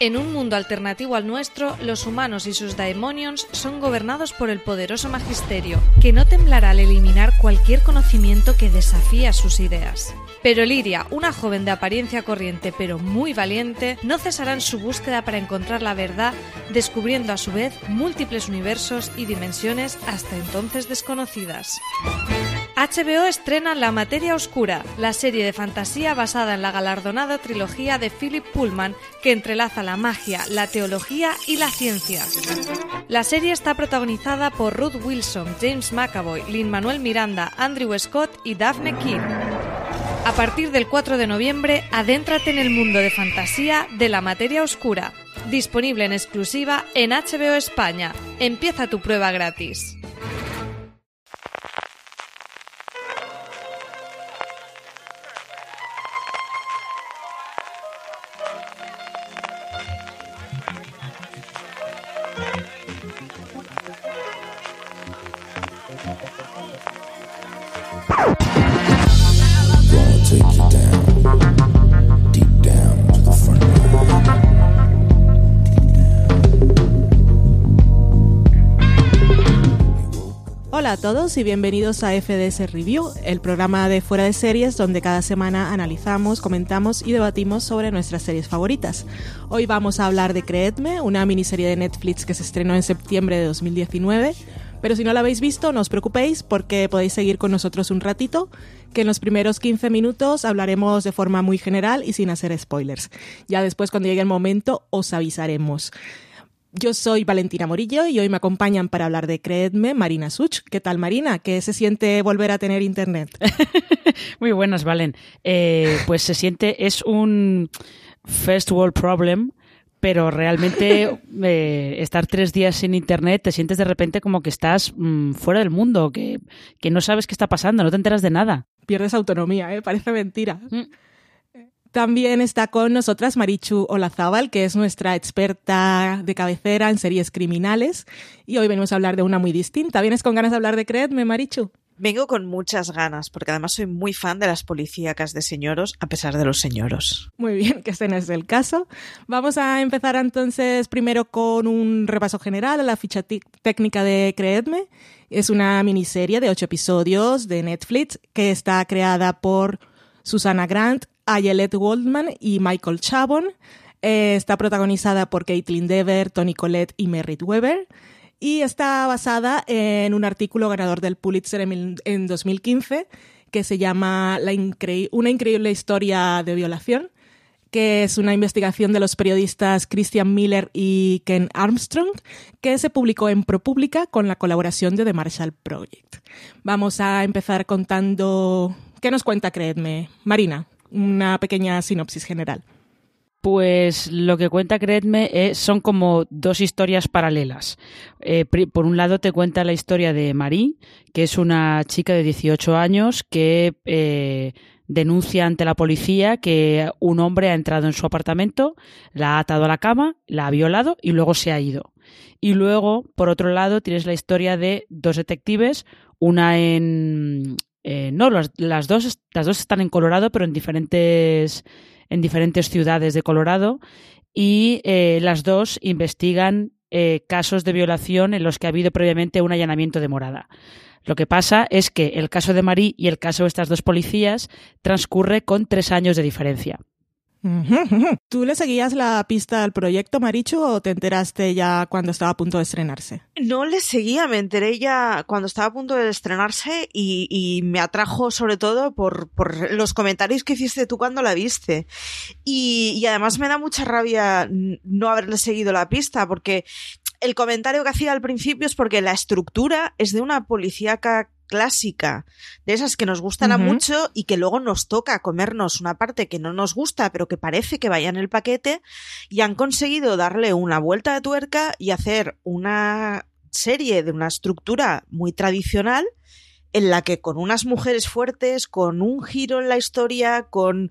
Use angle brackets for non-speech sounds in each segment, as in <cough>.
En un mundo alternativo al nuestro, los humanos y sus daemonions son gobernados por el poderoso magisterio, que no temblará al eliminar cualquier conocimiento que desafía sus ideas. Pero Liria, una joven de apariencia corriente pero muy valiente, no cesará en su búsqueda para encontrar la verdad, descubriendo a su vez múltiples universos y dimensiones hasta entonces desconocidas. HBO estrena La Materia Oscura, la serie de fantasía basada en la galardonada trilogía de Philip Pullman que entrelaza la magia, la teología y la ciencia. La serie está protagonizada por Ruth Wilson, James McAvoy, Lin Manuel Miranda, Andrew Scott y Daphne King. A partir del 4 de noviembre, adéntrate en el mundo de fantasía de La Materia Oscura, disponible en exclusiva en HBO España. Empieza tu prueba gratis. Todos y bienvenidos a FDS Review, el programa de fuera de series donde cada semana analizamos, comentamos y debatimos sobre nuestras series favoritas. Hoy vamos a hablar de Creedme, una miniserie de Netflix que se estrenó en septiembre de 2019. Pero si no la habéis visto, no os preocupéis porque podéis seguir con nosotros un ratito, que en los primeros 15 minutos hablaremos de forma muy general y sin hacer spoilers. Ya después, cuando llegue el momento, os avisaremos. Yo soy Valentina Morillo y hoy me acompañan para hablar de Creedme Marina Such. ¿Qué tal, Marina? ¿Qué se siente volver a tener internet? <laughs> Muy buenas, Valen. Eh, pues se siente, es un first world problem, pero realmente <laughs> eh, estar tres días sin internet te sientes de repente como que estás mm, fuera del mundo, que, que no sabes qué está pasando, no te enteras de nada. Pierdes autonomía, ¿eh? Parece mentira. Mm. También está con nosotras Marichu Olazábal, que es nuestra experta de cabecera en series criminales. Y hoy venimos a hablar de una muy distinta. ¿Vienes con ganas de hablar de Creedme, Marichu? Vengo con muchas ganas, porque además soy muy fan de las policíacas de señoros, a pesar de los señoros. Muy bien, que este no es el caso. Vamos a empezar entonces primero con un repaso general a la ficha técnica de Creedme. Es una miniserie de ocho episodios de Netflix que está creada por Susana Grant, Ayelet Waldman y Michael Chabon. Eh, está protagonizada por Caitlin Dever, Tony Collette y Merritt Weber. Y está basada en un artículo ganador del Pulitzer en, mil- en 2015 que se llama Una increíble historia de violación, que es una investigación de los periodistas Christian Miller y Ken Armstrong, que se publicó en ProPublica con la colaboración de The Marshall Project. Vamos a empezar contando... ¿Qué nos cuenta, creedme? Marina, una pequeña sinopsis general. Pues lo que cuenta Creedme eh, son como dos historias paralelas. Eh, por un lado te cuenta la historia de Marie, que es una chica de 18 años que eh, denuncia ante la policía que un hombre ha entrado en su apartamento, la ha atado a la cama, la ha violado y luego se ha ido. Y luego, por otro lado, tienes la historia de dos detectives, una en... eh, no, las, dos, las dos están en Colorado, pero en diferentes en diferentes ciudades de Colorado y eh, las dos investigan eh, casos de violación en los que ha habido previamente un allanamiento de morada. Lo que pasa es que el caso de Marie y el caso de estas dos policías transcurre con tres años de diferencia. ¿Tú le seguías la pista al proyecto, Marichu, o te enteraste ya cuando estaba a punto de estrenarse? No le seguía, me enteré ya cuando estaba a punto de estrenarse y, y me atrajo sobre todo por, por los comentarios que hiciste tú cuando la viste. Y, y además me da mucha rabia no haberle seguido la pista porque el comentario que hacía al principio es porque la estructura es de una policíaca clásica, de esas que nos gustan a mucho y que luego nos toca comernos una parte que no nos gusta, pero que parece que vaya en el paquete, y han conseguido darle una vuelta de tuerca y hacer una serie de una estructura muy tradicional en la que con unas mujeres fuertes, con un giro en la historia, con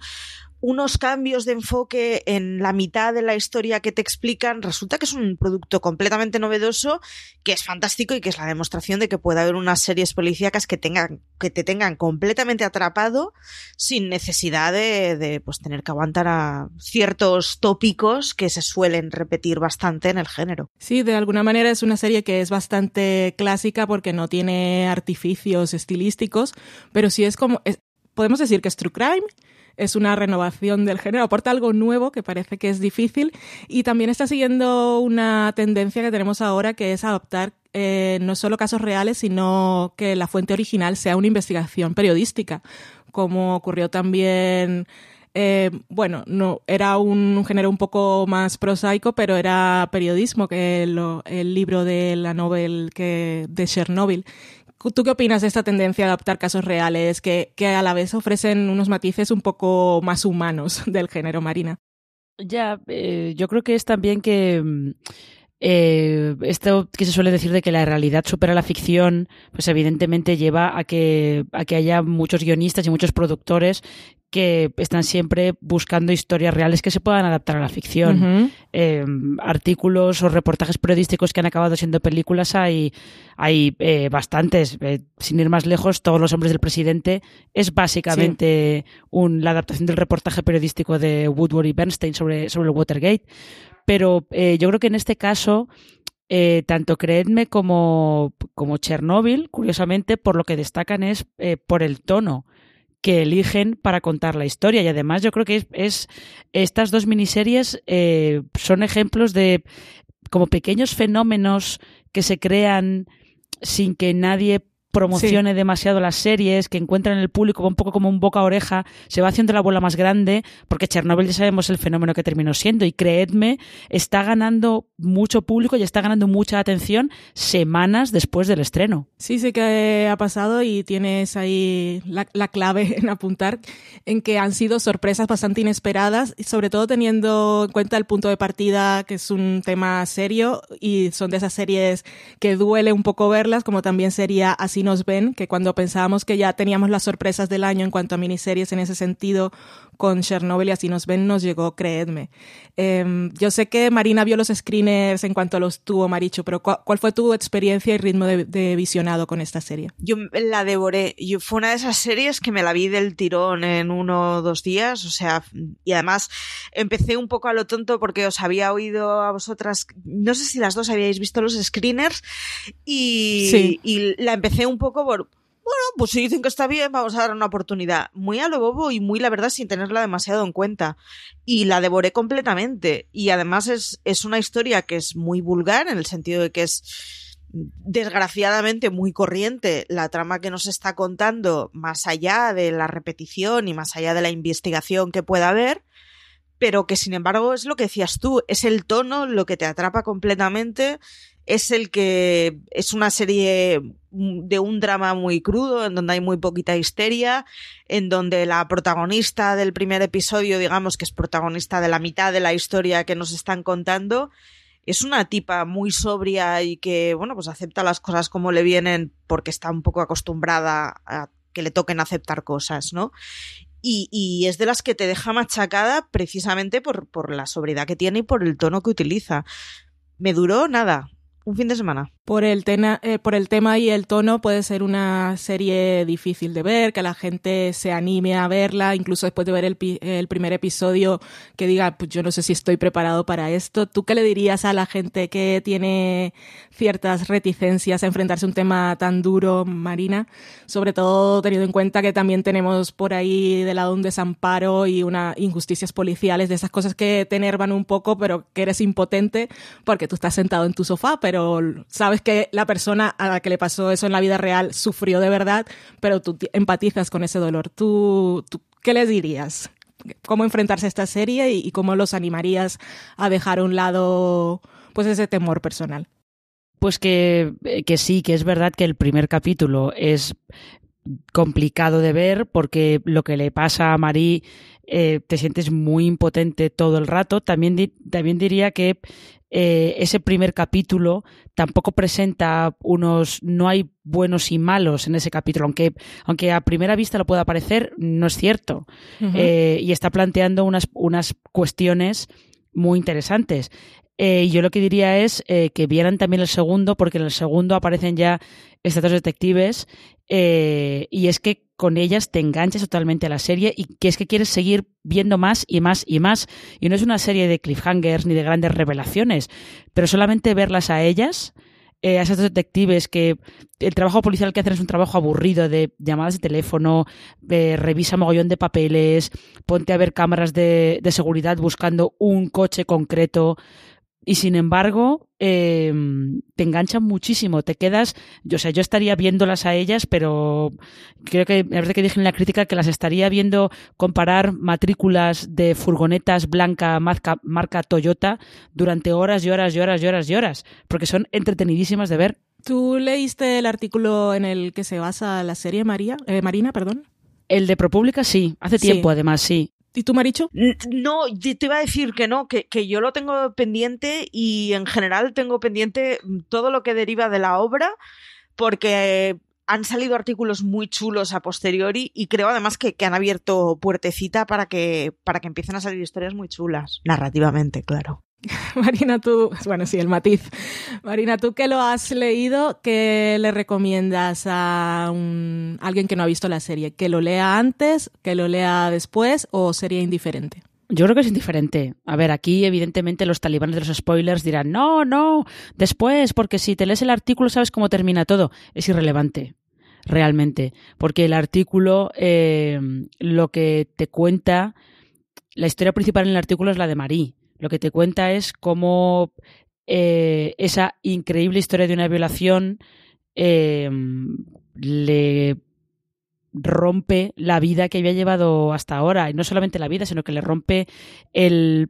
unos cambios de enfoque en la mitad de la historia que te explican, resulta que es un producto completamente novedoso, que es fantástico y que es la demostración de que puede haber unas series policíacas que tengan, que te tengan completamente atrapado sin necesidad de, de pues tener que aguantar a ciertos tópicos que se suelen repetir bastante en el género. Sí, de alguna manera es una serie que es bastante clásica porque no tiene artificios estilísticos, pero sí es como, podemos decir que es true crime, es una renovación del género, aporta algo nuevo que parece que es difícil y también está siguiendo una tendencia que tenemos ahora que es adoptar eh, no solo casos reales, sino que la fuente original sea una investigación periodística, como ocurrió también eh, bueno, no, era un, género un poco más prosaico, pero era periodismo, que el libro de la novel que, de Chernobyl. ¿Tú qué opinas de esta tendencia a adaptar casos reales que, que a la vez ofrecen unos matices un poco más humanos <laughs> del género marina? Ya, eh, yo creo que es también que mm, eh, esto que se suele decir de que la realidad supera la ficción, pues evidentemente lleva a que, a que haya muchos guionistas y muchos productores que están siempre buscando historias reales que se puedan adaptar a la ficción. Eh, artículos o reportajes periodísticos que han acabado siendo películas hay, hay eh, bastantes. Eh, sin ir más lejos, Todos los hombres del presidente es básicamente un- la adaptación del reportaje periodístico de Woodward y Bernstein sobre, sobre el Watergate. Pero yo creo que en este caso, eh, tanto Creedme como, como Chernobyl, curiosamente, por lo que destacan es eh, por el tono que eligen para contar la historia. Y además yo creo que es, es- estas dos miniseries eh, son ejemplos de como pequeños fenómenos que se crean sin que nadie promocione demasiado las series, que encuentran en el público un poco como un boca a oreja, se va haciendo la bola más grande, porque Chernobyl ya sabemos el fenómeno que terminó siendo, y creedme, está ganando mucho público y está ganando mucha atención semanas después del estreno. Sí, sí que ha pasado y tienes ahí la, la clave <laughs> en apuntar en que han sido sorpresas bastante inesperadas y sobre todo teniendo en cuenta el punto de partida que es un tema serio y son de esas series que duele un poco verlas, como también sería Así nos ven, que cuando pensábamos que ya teníamos las sorpresas del año en cuanto a miniseries en ese sentido con Chernobyl y Así nos ven nos llegó, creedme. Eh, yo sé que Marina vio los screeners en cuanto los tuvo Maricho, pero ¿cuál, cuál fue tu experiencia y ritmo de, de visionado con esta serie? Yo la devoré. Yo, fue una de esas series que me la vi del tirón en uno o dos días. O sea, y además empecé un poco a lo tonto porque os había oído a vosotras. No sé si las dos habíais visto los screeners. Y, Sí. y la empecé un poco por. Bueno, pues si dicen que está bien, vamos a dar una oportunidad. Muy a lo bobo y muy, la verdad, sin tenerla demasiado en cuenta. Y la devoré completamente. Y además es, es una historia que es muy vulgar en el sentido de que es desgraciadamente muy corriente la trama que nos está contando, más allá de la repetición y más allá de la investigación que pueda haber, pero que sin embargo es lo que decías tú, es el tono lo que te atrapa completamente, es el que es una serie de un drama muy crudo, en donde hay muy poquita histeria, en donde la protagonista del primer episodio, digamos que es protagonista de la mitad de la historia que nos están contando, es una tipa muy sobria y que, bueno, pues acepta las cosas como le vienen porque está un poco acostumbrada a que le toquen aceptar cosas, ¿no? Y, y es de las que te deja machacada precisamente por, por la sobriedad que tiene y por el tono que utiliza. Me duró nada, un fin de semana. Por el, tena- eh, por el tema y el tono puede ser una serie difícil de ver, que la gente se anime a verla, incluso después de ver el, el primer episodio, que diga, pues yo no sé si estoy preparado para esto. ¿Tú qué le dirías a la gente que tiene ciertas reticencias a enfrentarse a un tema tan duro, Marina? Sobre todo teniendo en cuenta que también tenemos por ahí de lado un desamparo y una injusticias policiales, de esas cosas que te enervan un poco, pero que eres impotente porque tú estás sentado en tu sofá, pero sabes que la persona a la que le pasó eso en la vida real sufrió de verdad, pero tú ti- empatizas con ese dolor. ¿Tú, qué les dirías? ¿Cómo enfrentarse a esta serie y, cómo los animarías a dejar a un lado pues ese temor personal? Pues que, que sí, que es verdad que el primer capítulo es complicado de ver porque lo que le pasa a Marie eh, te sientes muy impotente todo el rato. También, también diría que eh, ese primer capítulo tampoco presenta unos no hay buenos y malos en ese capítulo aunque aunque a primera vista lo pueda parecer no es cierto. Eh, y está planteando unas unas cuestiones muy interesantes Eh, yo lo que diría es eh, que vieran también el segundo porque en el segundo aparecen ya estos dos detectives eh, y es que con ellas te enganchas totalmente a la serie y que es que quieres seguir viendo más y más y más. Y no es una serie de cliffhangers ni de grandes revelaciones, pero solamente verlas a ellas, eh, a esos detectives que el trabajo policial que hacen es un trabajo aburrido de llamadas de teléfono, eh, revisa mogollón de papeles, ponte a ver cámaras de seguridad buscando un coche concreto. Y sin embargo, eh, te enganchan muchísimo, te quedas, yo, o sea, yo estaría viéndolas a ellas, pero creo que, la verdad que dije en la crítica que las estaría viendo comparar matrículas de furgonetas blanca marca, marca Toyota durante horas y horas y horas y horas y horas, porque son entretenidísimas de ver. ¿Tú leíste el artículo en el que se basa la serie María, eh, Marina, perdón? El de ProPublica sí, hace Sí. tiempo además, sí. ¿Y tú, Maricho? No, te te iba a decir que no, que, que yo lo tengo pendiente y en general tengo pendiente todo lo que deriva de la obra porque han salido artículos muy chulos a posteriori y creo además que, que han abierto puertecita para que, para que empiecen a salir historias muy chulas, narrativamente, claro. <laughs> Marina, tú, bueno, sí, el matiz. Marina, tú que lo has leído, ¿qué le recomiendas a un- alguien que no ha visto la serie? ¿Que lo lea antes, que lo lea después o sería indiferente? Yo creo que es indiferente. A ver, aquí evidentemente los talibanes de los spoilers dirán, no, no, después, porque si te lees el artículo sabes cómo termina todo. Es irrelevante, realmente, porque el artículo eh, lo que te cuenta, la historia principal en el artículo es la de Marie. Lo que te cuenta es cómo eh, esa increíble historia de una violación eh, le rompe la vida que había llevado hasta ahora. Y no solamente la vida, sino que le rompe el,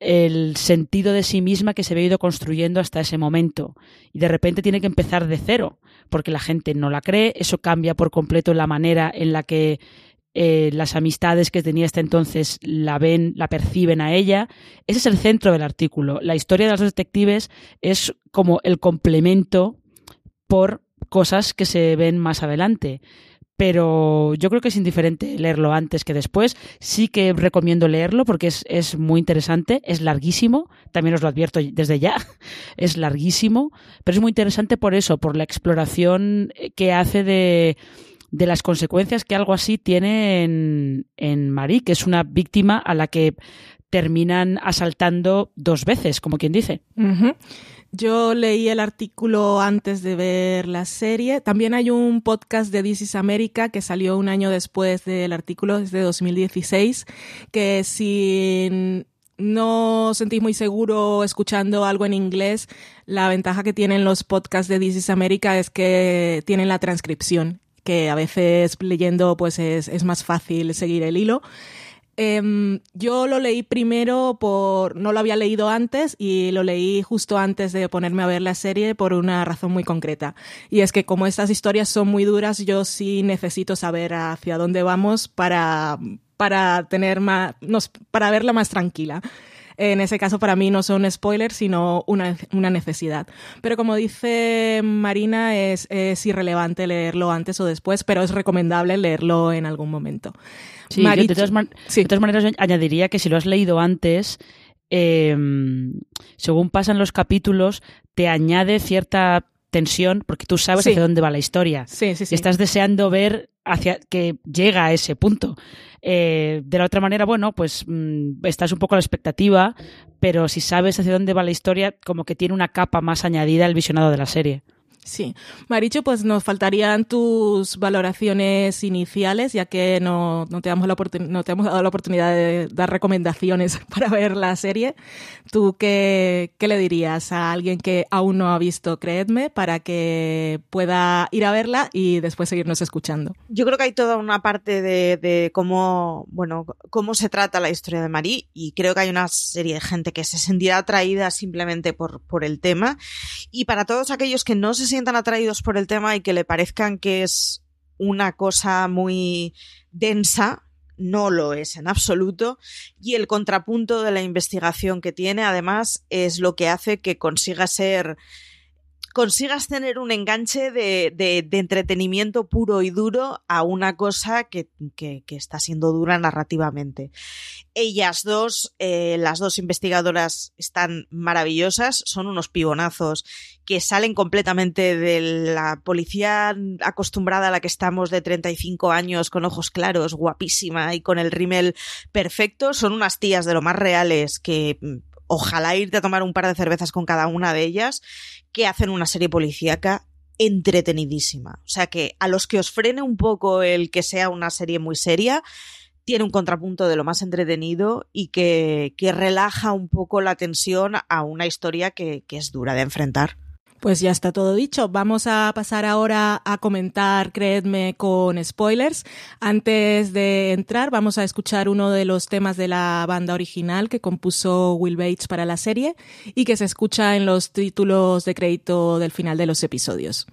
el sentido de sí misma que se había ido construyendo hasta ese momento. Y de repente tiene que empezar de cero, porque la gente no la cree, eso cambia por completo la manera en la que eh, las amistades que tenía hasta entonces la ven, la perciben a ella. Ese es el centro del artículo. La historia de los detectives es como el complemento por cosas que se ven más adelante. Pero yo creo que es indiferente leerlo antes que después. Sí que recomiendo leerlo porque es, es muy interesante, es larguísimo, también os lo advierto desde ya, <laughs> es larguísimo, pero es muy interesante por eso, por la exploración que hace de, de las consecuencias que algo así tiene en, en Marie, que es una víctima a la que terminan asaltando dos veces, como quien dice. Yo leí el artículo antes de ver la serie. También hay un podcast de This is America que salió un año después del artículo, es de 2016, que si no sentís muy seguro escuchando algo en inglés, la ventaja que tienen los podcasts de This is America es que tienen la transcripción, que a veces leyendo pues es, es más fácil seguir el hilo. Em, yo lo leí primero por, no lo había leído antes y lo leí justo antes de ponerme a ver la serie por una razón muy concreta. Y es que como estas historias son muy duras, yo sí necesito saber hacia dónde vamos para, para tener más, nos- para verla más tranquila. En ese caso, para mí no son spoilers, sino una, una necesidad. Pero como dice Marina, es, es irrelevante leerlo antes o después, pero es recomendable leerlo en algún momento. Sí, yo de, todas man- Sí. de todas maneras añadiría que si lo has leído antes, eh, según pasan los capítulos, te añade cierta tensión porque tú sabes Sí. hacia dónde va la historia. Sí, sí, sí. Y estás deseando ver hacia que llega a ese punto. Eh, de la otra manera, bueno, pues mm, estás un poco a la expectativa, pero si sabes hacia dónde va la historia, como que tiene una capa más añadida el visionado de la serie. Sí. Maricho, pues nos faltarían tus valoraciones iniciales, ya que no, no, te, damos la no te hemos dado la oportunidad de dar recomendaciones <laughs> para ver la serie. ¿Tú qué, qué le dirías a alguien que aún no ha visto Creedme para que pueda ir a verla y después seguirnos escuchando? Yo creo que hay toda una parte de, de cómo, bueno, cómo se trata la historia de Marie y creo que hay una serie de gente que se sentirá atraída simplemente por, por el tema y para todos aquellos que no se sientan atraídos por el tema y que le parezcan que es una cosa muy densa, no lo es en absoluto. Y el contrapunto de la investigación que tiene, además, es lo que hace que consiga ser consigas tener un enganche de, entretenimiento puro y duro a una cosa que, está siendo dura narrativamente. Ellas dos, eh, las dos investigadoras, están maravillosas, son unos pibonazos que salen completamente de la policía acostumbrada a la que estamos de 35 años, con ojos claros, guapísima y con el rímel perfecto. Son unas tías de lo más reales que ojalá irte a tomar un par de cervezas con cada una de ellas, que hacen una serie policíaca entretenidísima. O sea que a los que os frene un poco el que sea una serie muy seria, tiene un contrapunto de lo más entretenido y que, que relaja un poco la tensión a una historia que, que es dura de enfrentar. Pues ya está todo dicho. Vamos a pasar ahora a comentar, creedme, con spoilers. Antes de entrar, vamos a escuchar uno de los temas de la banda original que compuso Will Bates para la serie y que se escucha en los títulos de crédito del final de los episodios.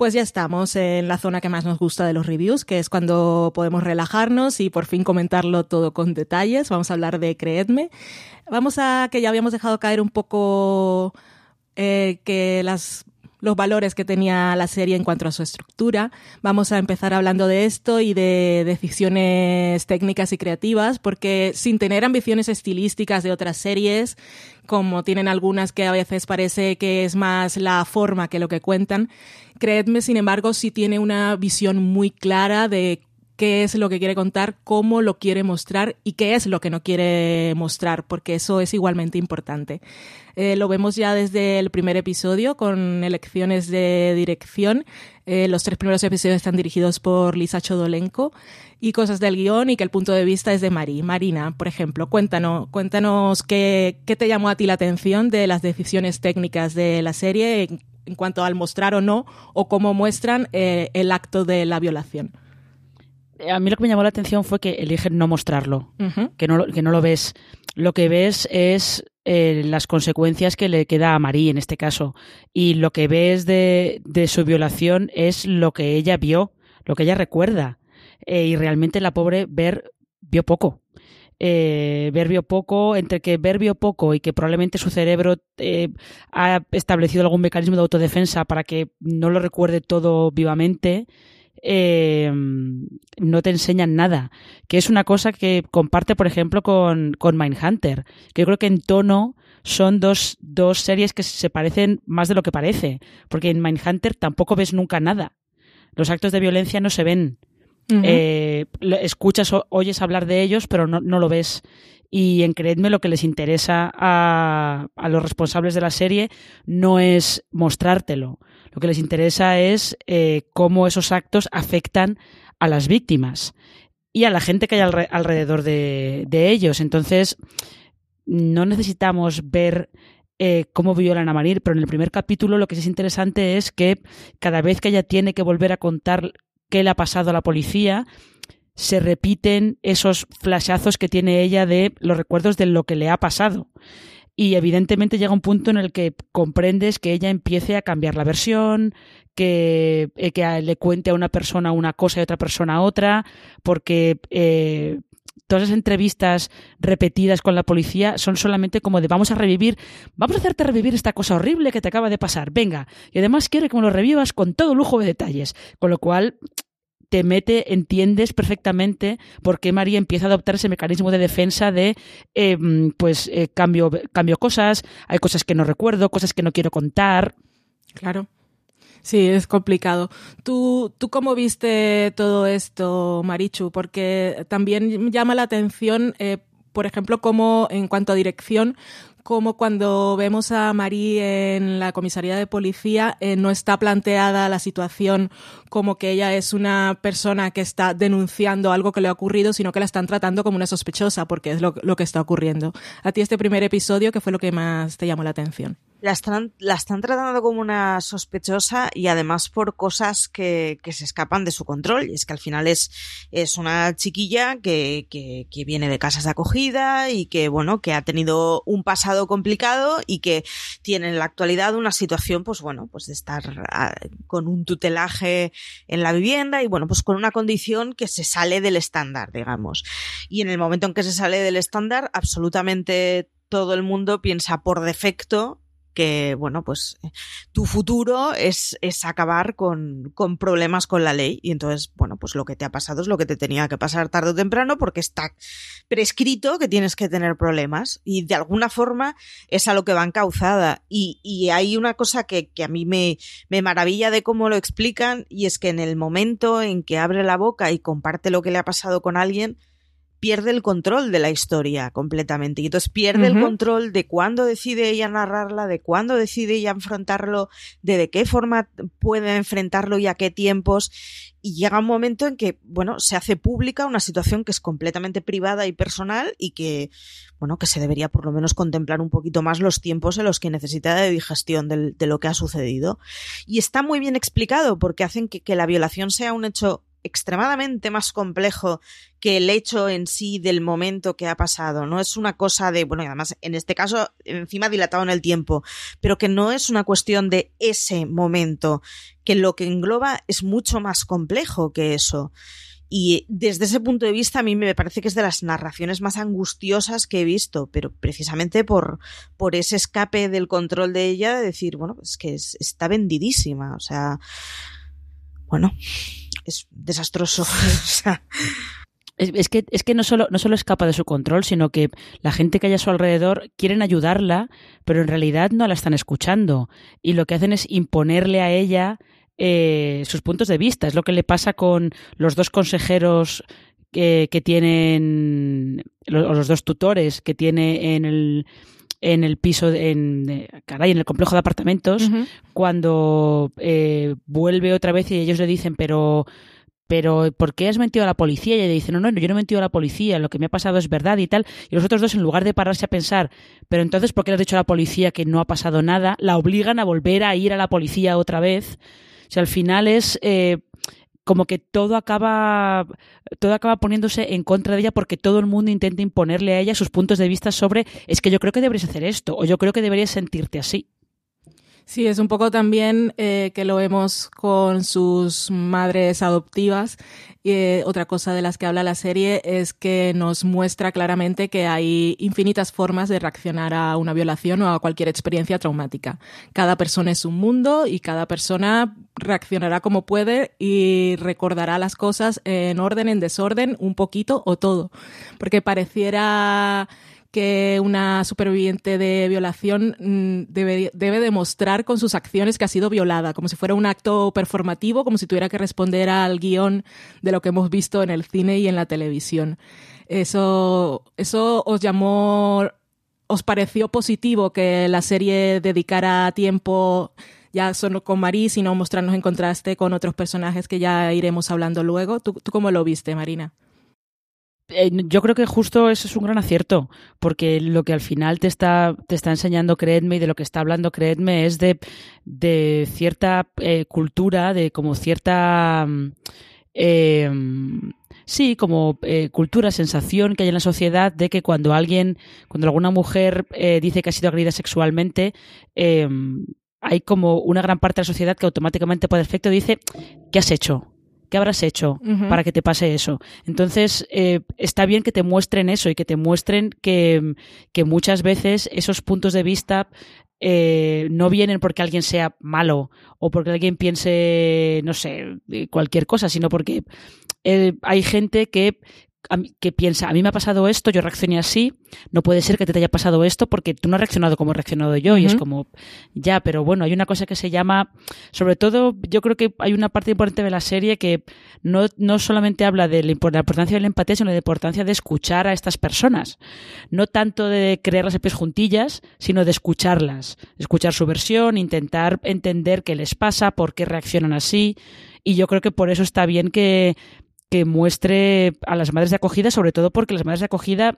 Pues ya estamos en la zona que más nos gusta de los reviews, que es cuando podemos relajarnos y por fin comentarlo todo con detalles. Vamos a hablar de Creedme. Vamos a que ya habíamos dejado caer un poco eh, que los valores que tenía la serie en cuanto a su estructura. Vamos a empezar hablando de esto y de decisiones técnicas y creativas, porque sin tener ambiciones estilísticas de otras series, como tienen algunas que a veces parece que es más la forma que lo que cuentan, creedme, sin embargo, sí tiene una visión muy clara de qué es lo que quiere contar, cómo lo quiere mostrar y qué es lo que no quiere mostrar, porque eso es igualmente importante. Eh, lo vemos ya desde el primer episodio con elecciones de dirección. Eh, los tres primeros episodios están dirigidos por Lisa Chodolenko y cosas del guion y que el punto de vista es de Mari. Marina, por ejemplo, cuéntanos, cuéntanos qué, qué te llamó a ti la atención de las decisiones técnicas de la serie en, cuanto al mostrar o no o cómo muestran eh, el acto de la violación a mí lo que me llamó la atención fue que eligen no mostrarlo, uh -huh. que, no, que no lo ves. Lo que ves es eh, las consecuencias que le queda a Marie en este caso. Y lo que ves de, de su violación es lo que ella vio, lo que ella recuerda. Eh, y realmente la pobre Ver vio poco. Eh, ver vio poco, entre que ver vio poco y que probablemente su cerebro eh, ha establecido algún mecanismo de autodefensa para que no lo recuerde todo vivamente, eh, no te enseñan nada. Que es una cosa que comparte, por ejemplo, con, con Mindhunter. Que yo creo que en tono son dos, dos series que se parecen más de lo que parece. Porque en Mindhunter tampoco ves nunca nada. Los actos de violencia no se ven. Uh -huh. eh, escuchas o oyes hablar de ellos, pero no, no lo ves. Y en Creedme lo que les interesa a, a los responsables de la serie no es mostrártelo. Lo que les interesa es eh, cómo esos actos afectan a las víctimas y a la gente que hay alre alrededor de, de, ellos. Entonces, no necesitamos ver eh, cómo violan a Marir, pero en el primer capítulo lo que es interesante es que cada vez que ella tiene que volver a contar qué le ha pasado a la policía, se repiten esos flashazos que tiene ella de los recuerdos de lo que le ha pasado. Y evidentemente llega un punto en el que comprendes que ella empiece a cambiar la versión, que, eh, que le cuente a una persona una cosa y a otra persona otra, porque eh, todas las entrevistas repetidas con la policía son solamente como de vamos a revivir, vamos a hacerte revivir esta cosa horrible que te acaba de pasar, venga. Y además quiere que me lo revivas con todo lujo de detalles. Con lo cual te mete, entiendes perfectamente por qué María empieza a adoptar ese mecanismo de defensa de, eh, pues, eh, cambio, cambio cosas, hay cosas que no recuerdo, cosas que no quiero contar. Claro. Sí, es complicado. ¿Tú, ¿Tú cómo viste todo esto, Marichu? Porque también llama la atención, eh, por ejemplo, cómo en cuanto a dirección, como cuando vemos a Marie en la comisaría de policía, eh, no está planteada la situación como que ella es una persona que está denunciando algo que le ha ocurrido, sino que la están tratando como una sospechosa, porque es lo, lo que está ocurriendo. A ti este primer episodio, ¿qué fue lo que más te llamó la atención? La están, la están tratando como una sospechosa y además por cosas que, que se escapan de su control. Y es que al final es, es una chiquilla que, que, que viene de casas de acogida y que, bueno, que ha tenido un pasado complicado y que tiene en la actualidad una situación, pues bueno, pues de estar a, con un tutelaje en la vivienda y bueno, pues con una condición que se sale del estándar, digamos. Y en el momento en que se sale del estándar, absolutamente todo el mundo piensa por defecto que, bueno, pues tu futuro es, es acabar con, con, problemas con la ley. Y entonces, bueno, pues lo que te ha pasado es lo que te tenía que pasar tarde o temprano porque está prescrito que tienes que tener problemas. Y de alguna forma es a lo que va encauzada. Y, y hay una cosa que, que a mí me, me maravilla de cómo lo explican y es que en el momento en que abre la boca y comparte lo que le ha pasado con alguien, pierde el control de la historia completamente. Y entonces pierde uh -huh. el control de cuándo decide ella narrarla, de cuándo decide ella enfrentarlo, de de qué forma puede enfrentarlo y a qué tiempos. Y llega un momento en que, bueno, se hace pública una situación que es completamente privada y personal y que, bueno, que se debería por lo menos contemplar un poquito más los tiempos en los que necesita de digestión de, de lo que ha sucedido. Y está muy bien explicado porque hacen que, que la violación sea un hecho extremadamente más complejo que el hecho en sí del momento que ha pasado. No es una cosa de, bueno, y además en este caso encima dilatado en el tiempo, pero que no es una cuestión de ese momento, que lo que engloba es mucho más complejo que eso. Y desde ese punto de vista a mí me parece que es de las narraciones más angustiosas que he visto, pero precisamente por, por ese escape del control de ella, de decir, bueno, es que es, está vendidísima, o sea, bueno, es desastroso. <laughs> Es, es, que, es que no, solo, no solo escapa de su control, sino que la gente que hay a su alrededor quieren ayudarla, pero en realidad no la están escuchando. Y lo que hacen es imponerle a ella eh, sus puntos de vista. Es lo que le pasa con los dos consejeros que, que tienen, los, los dos tutores que tiene en el en el piso, en, caray, en el complejo de apartamentos, uh -huh. cuando eh, vuelve otra vez y ellos le dicen, pero pero ¿por qué has mentido a la policía? Y ella dice, no, no, yo no he mentido a la policía, lo que me ha pasado es verdad y tal. Y los otros dos, en lugar de pararse a pensar, pero entonces, ¿por qué le has dicho a la policía que no ha pasado nada? La obligan a volver a ir a la policía otra vez. O sea, al final es... Eh, como que todo acaba todo acaba poniéndose en contra de ella porque todo el mundo intenta imponerle a ella sus puntos de vista sobre es que yo creo que deberías hacer esto o yo creo que deberías sentirte así. Sí, es un poco también eh, que lo vemos con sus madres adoptivas. Eh, otra cosa de las que habla la serie es que nos muestra claramente que hay infinitas formas de reaccionar a una violación o a cualquier experiencia traumática. Cada persona es un mundo y cada persona reaccionará como puede y recordará las cosas en orden, en desorden, un poquito o todo. Porque pareciera que una superviviente de violación mm, debe, debe, demostrar con sus acciones que ha sido violada, como si fuera un acto performativo, como si tuviera que responder al guion de lo que hemos visto en el cine y en la televisión. Eso, eso os llamó, os pareció positivo que la serie dedicara tiempo ya solo con Marí, sino mostrarnos en contraste con otros personajes que ya iremos hablando luego. ¿Tú, tú cómo lo viste, Marina? Eh, yo creo que justo eso es un gran acierto, porque lo que al final te está, te está enseñando Creedme y de lo que está hablando Creedme es de, cierta eh, cultura, de como cierta. Eh, sí, como eh, cultura, sensación que hay en la sociedad de que cuando alguien, cuando alguna mujer dice que ha sido agredida sexualmente, eh, hay como una gran parte de la sociedad que automáticamente por defecto dice, ¿qué has hecho? ¿Qué habrás hecho uh -huh. para que te pase eso? Entonces, eh, está bien que te muestren eso y que te muestren que, que muchas veces esos puntos de vista eh, no vienen porque alguien sea malo o porque alguien piense, no sé, cualquier cosa, sino porque eh, hay gente que que piensa, a mí me ha pasado esto, yo reaccioné así, no puede ser que te haya pasado esto porque tú no has reaccionado como he reaccionado yo y es como, ya, pero bueno, hay una cosa que se llama, sobre todo yo creo que hay una parte importante de la serie que no, no solamente habla de la importancia de la empatía, sino de la importancia de escuchar a estas personas, no tanto de crear las propias juntillas, sino de escucharlas, escuchar su versión, intentar entender qué les pasa, por qué reaccionan así, y yo creo que por eso está bien que que muestre a las madres de acogida, sobre todo porque las madres de acogida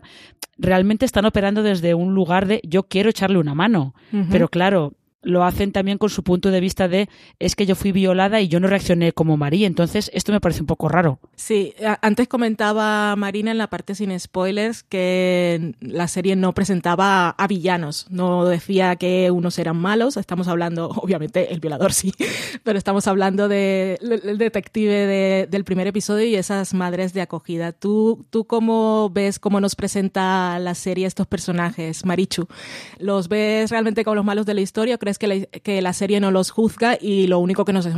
realmente están operando desde un lugar de yo quiero echarle una mano. Pero claro, lo hacen también con su punto de vista de es que yo fui violada y yo no reaccioné como María, entonces esto me parece un poco raro. Sí, antes comentaba Marina en la parte sin spoilers que la serie no presentaba a villanos, no decía que unos eran malos, estamos hablando, <laughs> obviamente el violador sí, <laughs> pero estamos hablando del de, detective del primer episodio y esas madres de acogida. ¿Tú, ¿Tú cómo ves cómo nos presenta la serie estos personajes, Marichu? ¿Los ves realmente como los malos de la historia? ¿Crees que la, que la serie no los juzga y lo único que nos,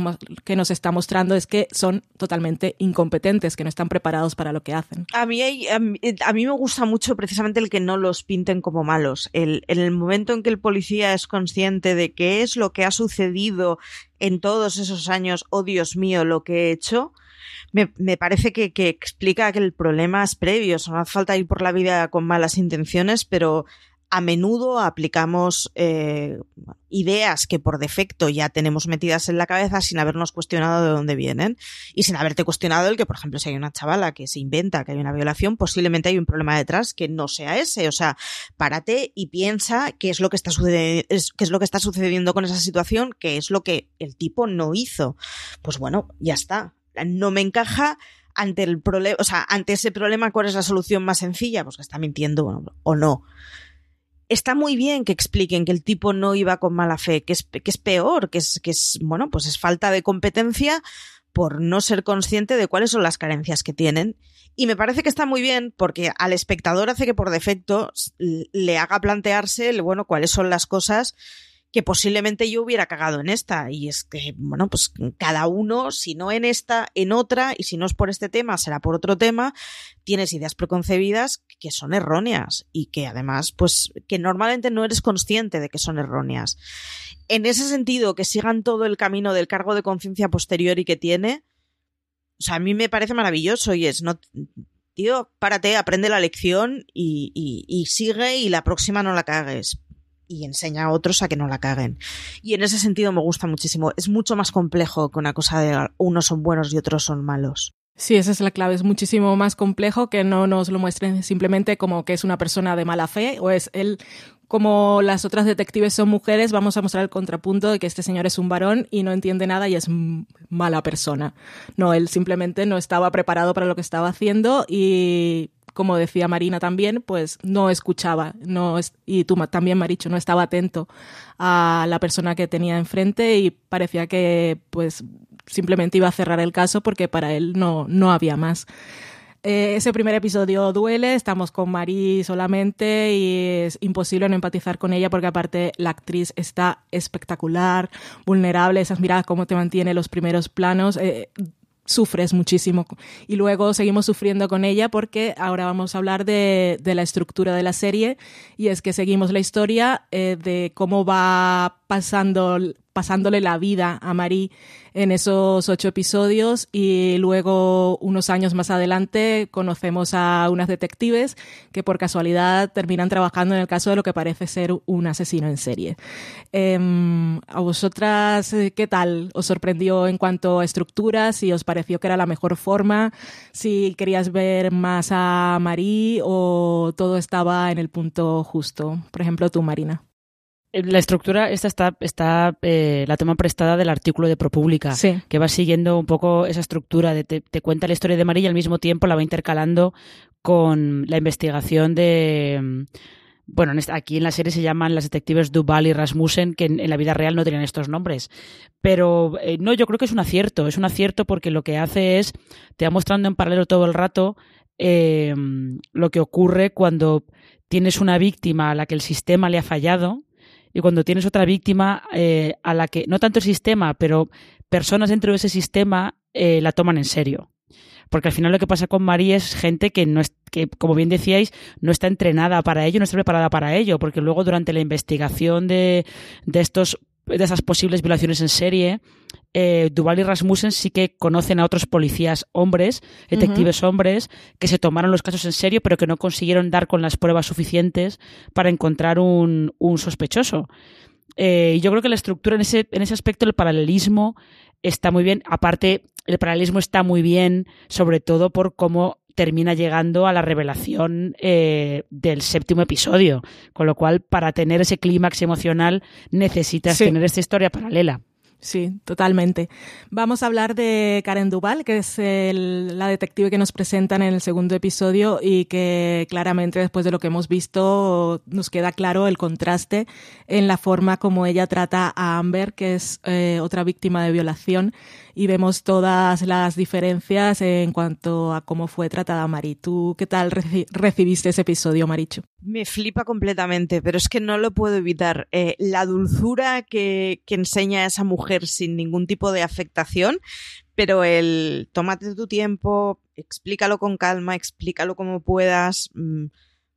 que nos está mostrando es que son totalmente incompetentes, que no están preparados para lo que hacen. A mí, a mí, me gusta mucho precisamente el que no los pinten como malos. El, en el momento en que el policía es consciente de qué es lo que ha sucedido en todos esos años, oh Dios mío, lo que he hecho, me, me, parece que, que, explica que el problema es previo. no hace falta ir por la vida con malas intenciones, pero a menudo aplicamos eh, ideas que por defecto ya tenemos metidas en la cabeza sin habernos cuestionado de dónde vienen y sin haberte cuestionado el que, por ejemplo, si hay una chavala que se inventa que hay una violación, posiblemente hay un problema detrás que no sea ese. O sea, párate y piensa qué es lo que está sucediendo, qué es lo que está sucediendo con esa situación, qué es lo que el tipo no hizo. Pues bueno, ya está. No me encaja ante el problema, o sea, ante ese problema, ¿cuál es la solución más sencilla? Pues que está mintiendo o no está muy bien que expliquen que el tipo no iba con mala fe, que es, que es peor, que es, que es, bueno, pues es falta de competencia por no ser consciente de cuáles son las carencias que tienen. Y me parece que está muy bien porque al espectador hace que por defecto le haga plantearse, bueno, cuáles son las cosas que posiblemente yo hubiera cagado en esta. Y es que, bueno, pues cada uno, si no en esta, en otra, y si no es por este tema, será por otro tema, tienes ideas preconcebidas que son erróneas y que además, pues, que normalmente no eres consciente de que son erróneas. En ese sentido, que sigan todo el camino del cargo de conciencia posterior y que tiene, o sea, a mí me parece maravilloso y es, no, tío, párate, aprende la lección y, y sigue y la próxima no la cagues y enseña a otros a que no la caguen. Y en ese sentido me gusta muchísimo. Es mucho más complejo que una cosa de unos son buenos y otros son malos. Sí, esa es la clave. Es muchísimo más complejo que no nos lo muestren simplemente como que es una persona de mala fe o es él como las otras detectives son mujeres, vamos a mostrar el contrapunto de que este señor es un varón y no entiende nada y es mala persona. No, él simplemente no estaba preparado para lo que estaba haciendo y como decía Marina también, pues no escuchaba, no y tú también, Maricho, no estaba atento a la persona que tenía enfrente y parecía que pues simplemente iba a cerrar el caso porque para él no, no había más. Eh, ese primer episodio duele, estamos con Marí solamente y es imposible no empatizar con ella porque aparte la actriz está espectacular, vulnerable, esas miradas, cómo te mantiene los primeros planos. Eh, sufres muchísimo. Y luego seguimos sufriendo con ella porque ahora vamos a hablar de, de la estructura de la serie y es que seguimos la historia eh, de cómo va pasando pasándole la vida a Marie en esos ocho episodios y luego unos años más adelante conocemos a unas detectives que por casualidad terminan trabajando en el caso de lo que parece ser un asesino en serie. Em, ¿A vosotras eh, qué tal? ¿Os sorprendió en cuanto a estructura? ¿Si os pareció que era la mejor forma? ¿Si querías ver más a Marie o todo estaba en el punto justo? Por ejemplo, tú, Marina. Eh, la estructura esta está, está eh, la toma prestada del artículo de ProPublica, que va siguiendo un poco esa estructura de te, cuenta la historia de María y al mismo tiempo la va intercalando con la investigación de mm, bueno, aquí en la serie se llaman las detectives Duval y Rasmussen, que en, la vida real no tenían estos nombres. Pero eh, no, yo creo que es un acierto, es un acierto porque lo que hace es, te va mostrando en paralelo todo el rato lo que ocurre cuando tienes una víctima a la que el sistema le ha fallado y cuando tienes otra víctima eh, a la que no tanto el sistema, pero personas dentro de ese sistema eh, la toman en serio. Porque al final lo que pasa con María es gente que no es, que, como bien decíais, no está entrenada para ello, no está preparada para ello, porque luego durante la investigación de, de estos de esas posibles violaciones en serie, eh, Duval y Rasmussen sí que conocen a otros policías hombres, detectives hombres, que se tomaron los casos en serio, pero que no consiguieron dar con las pruebas suficientes para encontrar un, un sospechoso. Eh, y yo creo que la estructura en ese, en ese aspecto, el paralelismo está muy bien. Aparte, el paralelismo está muy bien, sobre todo por cómo termina llegando a la revelación eh, del séptimo episodio. Con lo cual, para tener ese clímax emocional, necesitas Sí. tener esta historia paralela. Sí, totalmente. Vamos a hablar de Karen Duval, que es la detective que nos presentan en el segundo episodio y que claramente después de lo que hemos visto nos queda claro el contraste en la forma como ella trata a Amber, que es eh, otra víctima de violación, y vemos todas las diferencias en cuanto a cómo fue tratada Mari. ¿Tú qué tal reci- recibiste ese episodio, Marichu? Me flipa completamente, pero es que no lo puedo evitar. Eh, la dulzura que, que enseña esa mujer sin ningún tipo de afectación, pero el tómate tu tiempo, explícalo con calma, explícalo como puedas. mm,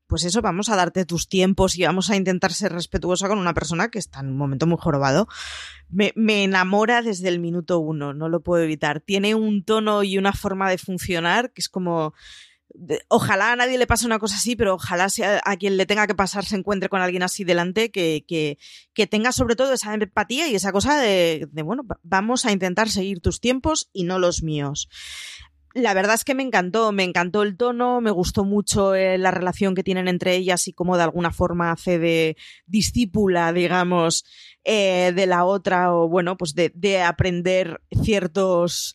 Pues eso, vamos a darte tus tiempos y vamos a intentar ser respetuosa con una persona que está en un momento muy jorobado. Me, enamora desde el minuto uno, no lo puedo evitar. Tiene un tono y una forma de funcionar que es como ojalá a nadie le pase una cosa así, pero ojalá sea a quien le tenga que pasar se encuentre con alguien así delante, que, que, que tenga sobre todo esa empatía y esa cosa de, bueno, va- vamos a intentar seguir tus tiempos y no los míos. La verdad es que me encantó, me encantó el tono, me gustó mucho eh, la relación que tienen entre ellas y cómo de alguna forma hace de discípula, digamos, eh, de la otra o bueno, pues de, de aprender ciertos ci-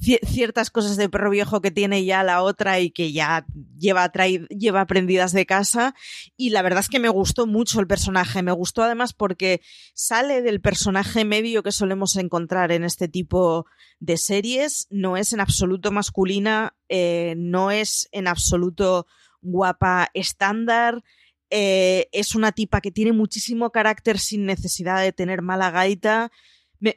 ciertas cosas de perro viejo que tiene ya la otra y que ya lleva, lleva aprendidas de casa. Y la verdad es que me gustó mucho el personaje. Me gustó además porque sale del personaje medio que solemos encontrar en este tipo de series. No es en absoluto masculina, eh, no es en absoluto guapa estándar. Eh, es una tipa que tiene muchísimo carácter sin necesidad de tener mala gaita.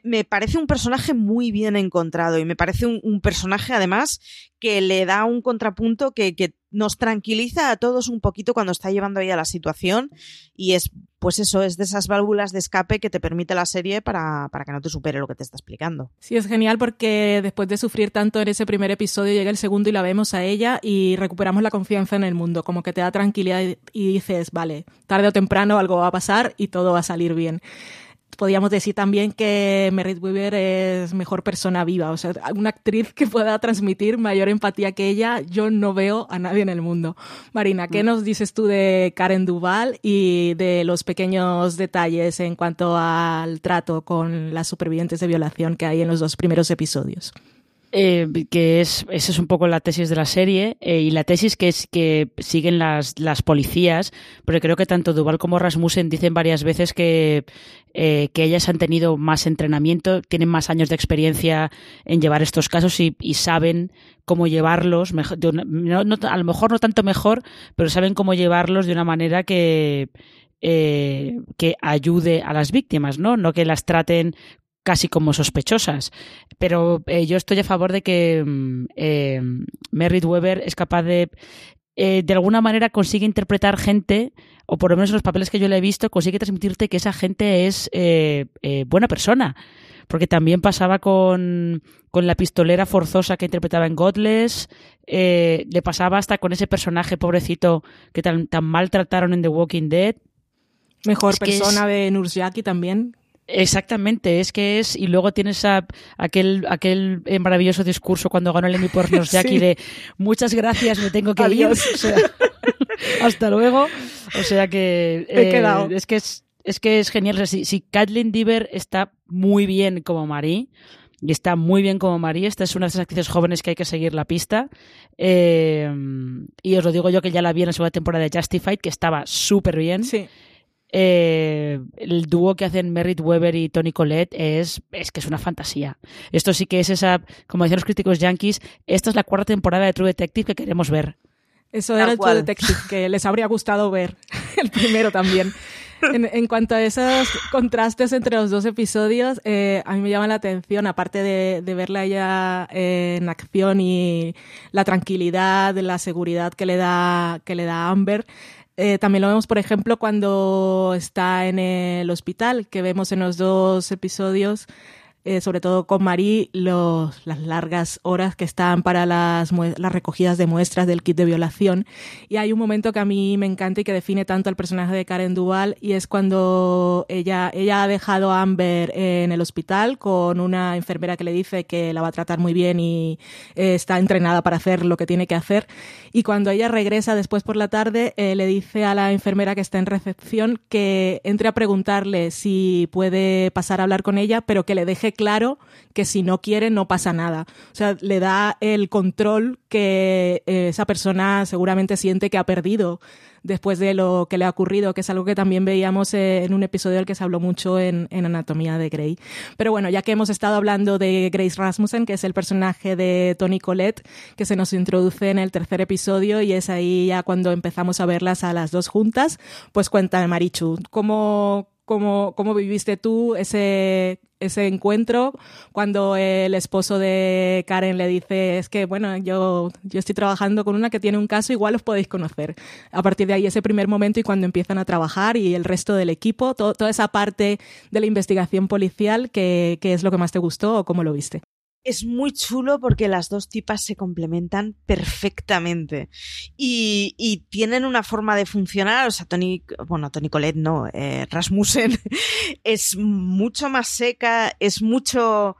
Me, parece un personaje muy bien encontrado y me parece un, personaje además que le da un contrapunto que, nos tranquiliza a todos un poquito cuando está llevando ella la situación y es pues eso, es de esas válvulas de escape que te permite la serie para, para que no te supere lo que te está explicando. Sí, es genial porque después de sufrir tanto en ese primer episodio llega el segundo y la vemos a ella y recuperamos la confianza en el mundo, como que te da tranquilidad y dices, vale, tarde o temprano algo va a pasar y todo va a salir bien. Podríamos decir también que Merritt Weaver es mejor persona viva, o sea, una actriz que pueda transmitir mayor empatía que ella, yo no veo a nadie en el mundo. Marina, ¿qué nos dices tú de Karen Duval y de los pequeños detalles en cuanto al trato con las supervivientes de violación que hay en los dos primeros episodios? Eh, que es esa es un poco la tesis de la serie eh, y la tesis que es que siguen las, las policías porque creo que tanto Duval como Rasmussen dicen varias veces que eh, que ellas han tenido más entrenamiento tienen más años de experiencia en llevar estos casos y, saben cómo llevarlos mejor, no- no- a lo mejor no tanto mejor pero saben cómo llevarlos de una manera que eh, que ayude a las víctimas no no que las traten casi como sospechosas. Pero eh, yo estoy a favor de que mm, eh, Merritt Weber es capaz de, eh, de alguna manera consigue interpretar gente, o por lo menos en los papeles que yo le he visto, consigue transmitirte que esa gente es eh, eh, buena persona. Porque también pasaba con, con la pistolera forzosa que interpretaba en Godless, eh, le pasaba hasta con ese personaje pobrecito que tan, tan mal trataron en The Walking Dead. Mejor Es que es- persona de Nurjaki también. Exactamente, es que es, y luego tienes a, aquel, aquel eh, maravilloso discurso cuando ganó el Emmy por Nurse <laughs> Jackie Sí. de muchas gracias, me tengo que Adiós. ir. <laughs> O sea, <laughs> hasta luego. O sea que He eh, quedado. es que es, es que es genial. O sea, si, si Kathleen Diver está muy bien como Marie, y está muy bien como Marie, esta es una de esas actrices jóvenes que hay que seguir la pista. Eh, y os lo digo yo que ya la vi en la segunda temporada de Justified, que estaba súper bien. Sí. Eh, el dúo que hacen Merritt Weber y Tony Collette es, es que es una fantasía. Esto sí que es esa, como decían los críticos yankees, esta es la cuarta temporada de True Detective que queremos ver. Eso era el True. Detective que les habría gustado ver. <laughs> El primero también. En, en cuanto a esos contrastes entre los dos episodios, eh, a mí me llama la atención, aparte de, de verla ya en acción y la tranquilidad, la seguridad que le da, que le da Amber, eh, también lo vemos, por ejemplo, cuando está en el hospital, que vemos en los dos episodios eh, sobre todo con los, las largas horas que están para las, las recogidas de muestras del kit de violación. Y hay un momento que a mí me encanta y que define tanto al personaje de Karen Duval, y es cuando ella, ella ha dejado a Amber en el hospital con una enfermera que le dice que la va a tratar muy bien y eh, está entrenada para hacer lo que tiene que hacer. Y cuando ella regresa después por la tarde, eh, le dice a la enfermera que está en recepción que entre a preguntarle si puede pasar a hablar con ella, pero que le deje claro que si no quiere no pasa nada. O sea, le da el control que eh, esa persona seguramente siente que ha perdido después de lo que le ha ocurrido, que es algo que también veíamos eh, en un episodio del que se habló mucho en, en, Anatomía de Grey. Pero bueno, ya que hemos estado hablando de Grace Rasmussen, que es el personaje de Tony Collette, que se nos introduce en el tercer episodio y es ahí ya cuando empezamos a verlas a las dos juntas, pues cuéntame, Marichu, ¿cómo, cómo, cómo viviste tú ese, ese encuentro cuando el esposo de Karen le dice es que bueno yo yo estoy trabajando con una que tiene un caso igual os podéis conocer a partir de ahí ese primer momento y cuando empiezan a trabajar y el resto del equipo toda esa parte de la investigación policial que, que es lo que más te gustó o cómo lo viste es muy chulo porque las dos tipas se complementan perfectamente y, tienen una forma de funcionar. O sea, Tony, bueno, Tony Colette no, eh, Rasmussen <laughs> es mucho más seca, es mucho.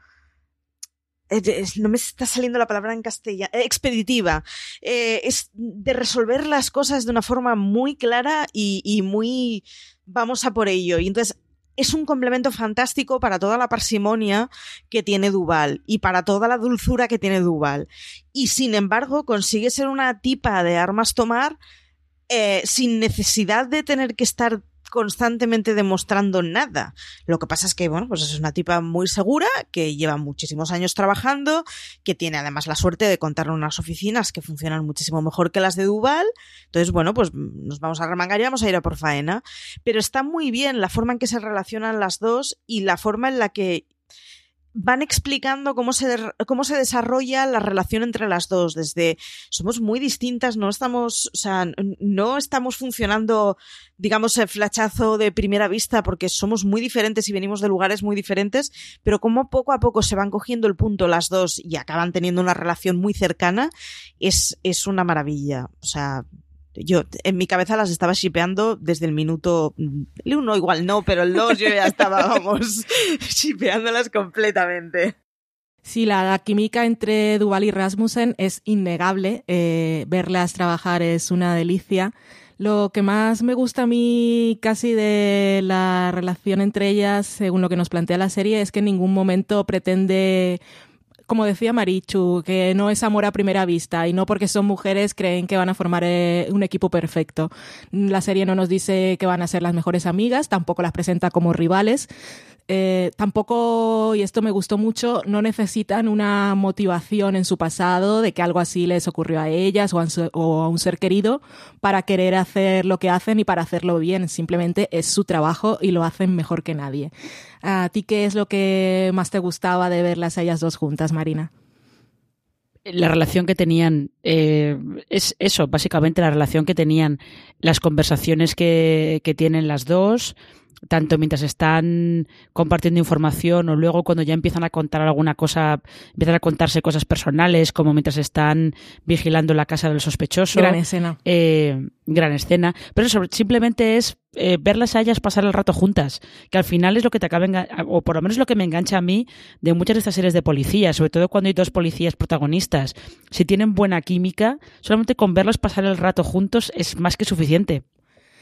No me está saliendo la palabra en castellano, eh, expeditiva. Eh, es de resolver las cosas de una forma muy clara y, y muy vamos a por ello. Y entonces es un complemento fantástico para toda la parsimonia que tiene Duval y para toda la dulzura que tiene Duval. Y sin embargo, consigue ser una tipa de armas tomar eh, sin necesidad de tener que estar constantemente demostrando nada. Lo que pasa es que, bueno, pues es una tipa muy segura, que lleva muchísimos años trabajando, que tiene además la suerte de contar unas oficinas que funcionan muchísimo mejor que las de Duval. Entonces, bueno, pues nos vamos a remangar y vamos a ir a por faena. Pero está muy bien la forma en que se relacionan las dos y la forma en la que van explicando cómo se, cómo se desarrolla la relación entre las dos. Desde somos muy distintas, no estamos, o sea, no estamos funcionando, digamos, el flachazo de primera vista porque somos muy diferentes y venimos de lugares muy diferentes, pero como poco a poco se van cogiendo el punto las dos y acaban teniendo una relación muy cercana, es, es una maravilla. O sea, yo en mi cabeza las estaba shipeando desde el minuto el uno igual no, pero el dos yo ya estaba, <laughs> vamos, shipeándolas completamente. Sí, la, la, química entre Duval y Rasmussen es innegable. Eh, verlas trabajar es una delicia. Lo que más me gusta a mí casi de la relación entre ellas, según lo que nos plantea la serie, es que en ningún momento pretende como decía Marichu, que no es amor a primera vista y no porque son mujeres creen que van a formar eh, un equipo perfecto. La serie no nos dice que van a ser las mejores amigas, tampoco las presenta como rivales. Eh, tampoco, y esto me gustó mucho, no necesitan una motivación en su pasado de que algo así les ocurrió a ellas o a, un ser querido para querer hacer lo que hacen y para hacerlo bien. Simplemente es su trabajo y lo hacen mejor que nadie. ¿A ti qué es lo que más te gustaba de verlas a ellas dos juntas, Marina? la relación que tenían eh, es eso, básicamente la relación que tenían, las conversaciones que, que tienen las dos, tanto mientras están compartiendo información o luego cuando ya empiezan a contar alguna cosa, empiezan a contarse cosas personales, como mientras están vigilando la casa del sospechoso. Gran escena. Eh, gran escena. Pero eso simplemente es eh, verlas a ellas pasar el rato juntas, que al final es lo que te acaba, o por lo menos lo que me engancha a mí de muchas de estas series de policías, sobre todo cuando hay dos policías protagonistas. Si tienen buena química, solamente con verlos pasar el rato juntos es más que suficiente.